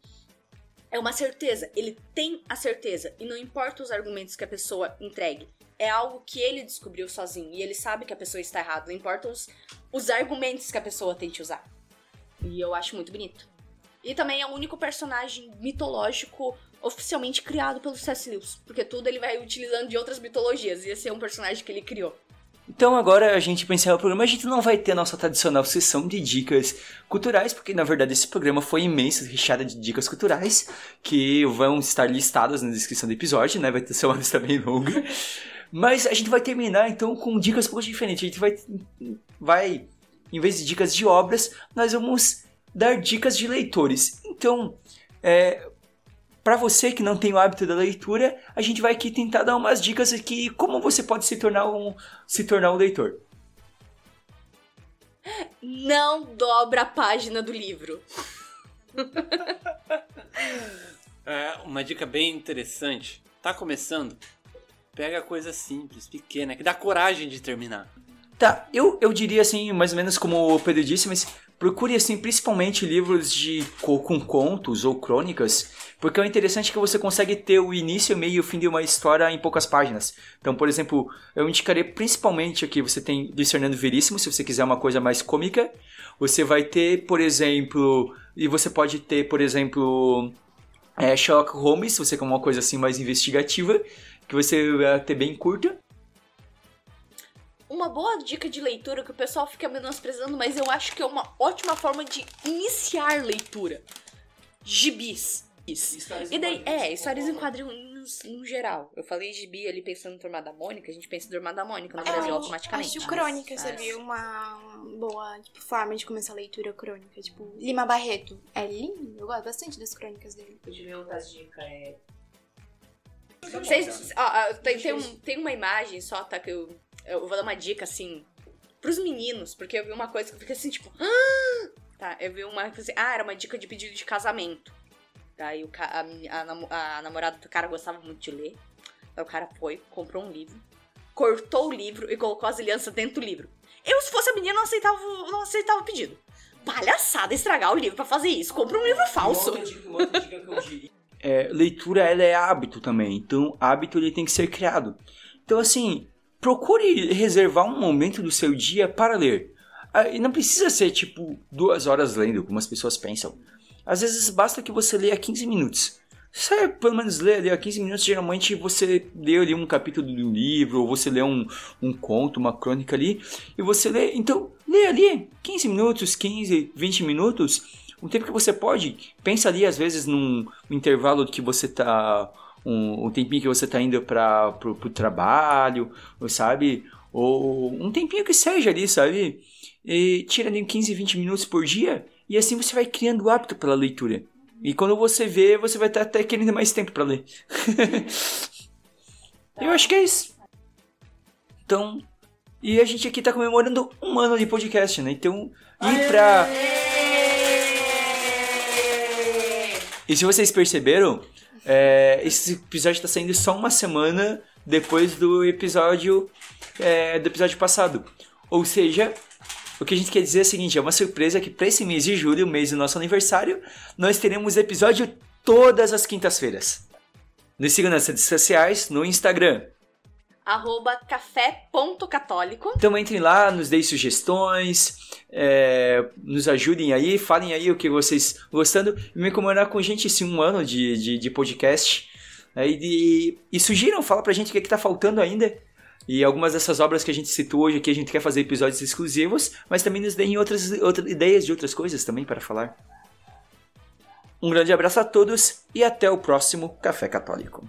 É uma certeza, ele tem a certeza e não importa os argumentos que a pessoa entregue. É algo que ele descobriu sozinho e ele sabe que a pessoa está errada, não importa os, os argumentos que a pessoa tente usar. E eu acho muito bonito. E também é o único personagem mitológico oficialmente criado pelo C.S. Lewis, porque tudo ele vai utilizando de outras mitologias e esse é um personagem que ele criou. Então agora a gente encerrar o programa, a gente não vai ter a nossa tradicional sessão de dicas culturais, porque na verdade esse programa foi imenso, recheado de dicas culturais, que vão estar listadas na descrição do episódio, né? Vai ter ser uma lista bem longa. Mas a gente vai terminar então com dicas um pouco diferentes. A gente vai, vai, em vez de dicas de obras, nós vamos dar dicas de leitores. Então, é, para você que não tem o hábito da leitura, a gente vai aqui tentar dar umas dicas aqui como você pode se tornar um se tornar um leitor. Não dobra a página do livro. é, uma dica bem interessante. Tá começando? Pega coisa simples, pequena, que dá coragem de terminar. Tá, eu, eu diria assim, mais ou menos como o Pedro disse, mas procure assim principalmente livros de com contos ou crônicas, porque o interessante é que você consegue ter o início, o meio e o fim de uma história em poucas páginas. Então, por exemplo, eu indicaria principalmente aqui, você tem Luiz Fernando Veríssimo, se você quiser uma coisa mais cômica. Você vai ter, por exemplo, e você pode ter, por exemplo, é, Sherlock Holmes, se você quer uma coisa assim mais investigativa, que você vai ter bem curta uma boa dica de leitura que o pessoal fica menosprezando, mas eu acho que é uma ótima forma de iniciar leitura. Gibis. Histórias e daí, é, histórias em quadrinhos no geral. Eu falei gibi ali pensando em Turma da Mônica, a gente pensa em Turma da Mônica no é, Brasil automaticamente. Acho crônica seria uma boa tipo, forma de começar a leitura crônica. Tipo, Lima Barreto. É lindo, eu gosto bastante das crônicas dele. Eu ver outras dicas. É... Vocês, ó, tem, tem, um, tem uma imagem só, tá? Que eu eu vou dar uma dica, assim, pros meninos, porque eu vi uma coisa que eu fiquei assim, tipo, ah! tá, eu vi uma assim, ah, era uma dica de pedido de casamento. Daí o a, a, a, namorada do cara gostava muito de ler. Daí o cara foi, comprou um livro, cortou o livro e colocou as alianças dentro do livro. Eu, se fosse a menina, não aceitava, não aceitava o pedido. Palhaçada estragar o livro para fazer isso. Compra um livro falso. Uma outra dica, uma outra dica que eu diria. É, leitura ela é hábito também, então hábito ele tem que ser criado. Então assim, procure reservar um momento do seu dia para ler. Ah, e não precisa ser tipo duas horas lendo, como as pessoas pensam. Às vezes basta que você leia 15 minutos. Você pelo menos lê ali a 15 minutos, geralmente você lê ali um capítulo de um livro, ou você lê um, um conto, uma crônica ali, e você lê. Então, lê ali 15 minutos, 15, 20 minutos, um tempo que você pode. Pensa ali, às vezes, num intervalo que você tá um, um tempinho que você tá indo para pro trabalho, sabe? Ou um tempinho que seja ali, sabe? E tira ali 15, 20 minutos por dia e assim você vai criando o hábito pela leitura. E quando você vê, você vai estar até querendo mais tempo para ler. Eu acho que é isso. Então, e a gente aqui tá comemorando um ano de podcast, né? Então, ir pra. E se vocês perceberam, é, esse episódio está saindo só uma semana depois do episódio é, do episódio passado. Ou seja, o que a gente quer dizer é o seguinte: é uma surpresa que para esse mês de julho, o mês do nosso aniversário, nós teremos episódio todas as quintas-feiras. Nos sigam nas redes sociais, no Instagram, arroba café.católico. Então entrem lá, nos deem sugestões, é, nos ajudem aí, falem aí o que vocês gostando. E me comemorar com gente esse um ano de, de, de podcast. É, e, e, e sugiram, fala pra gente o que, é que tá faltando ainda. E algumas dessas obras que a gente citou hoje aqui, a gente quer fazer episódios exclusivos, mas também nos deem outras, outras ideias de outras coisas também para falar. Um grande abraço a todos e até o próximo Café Católico.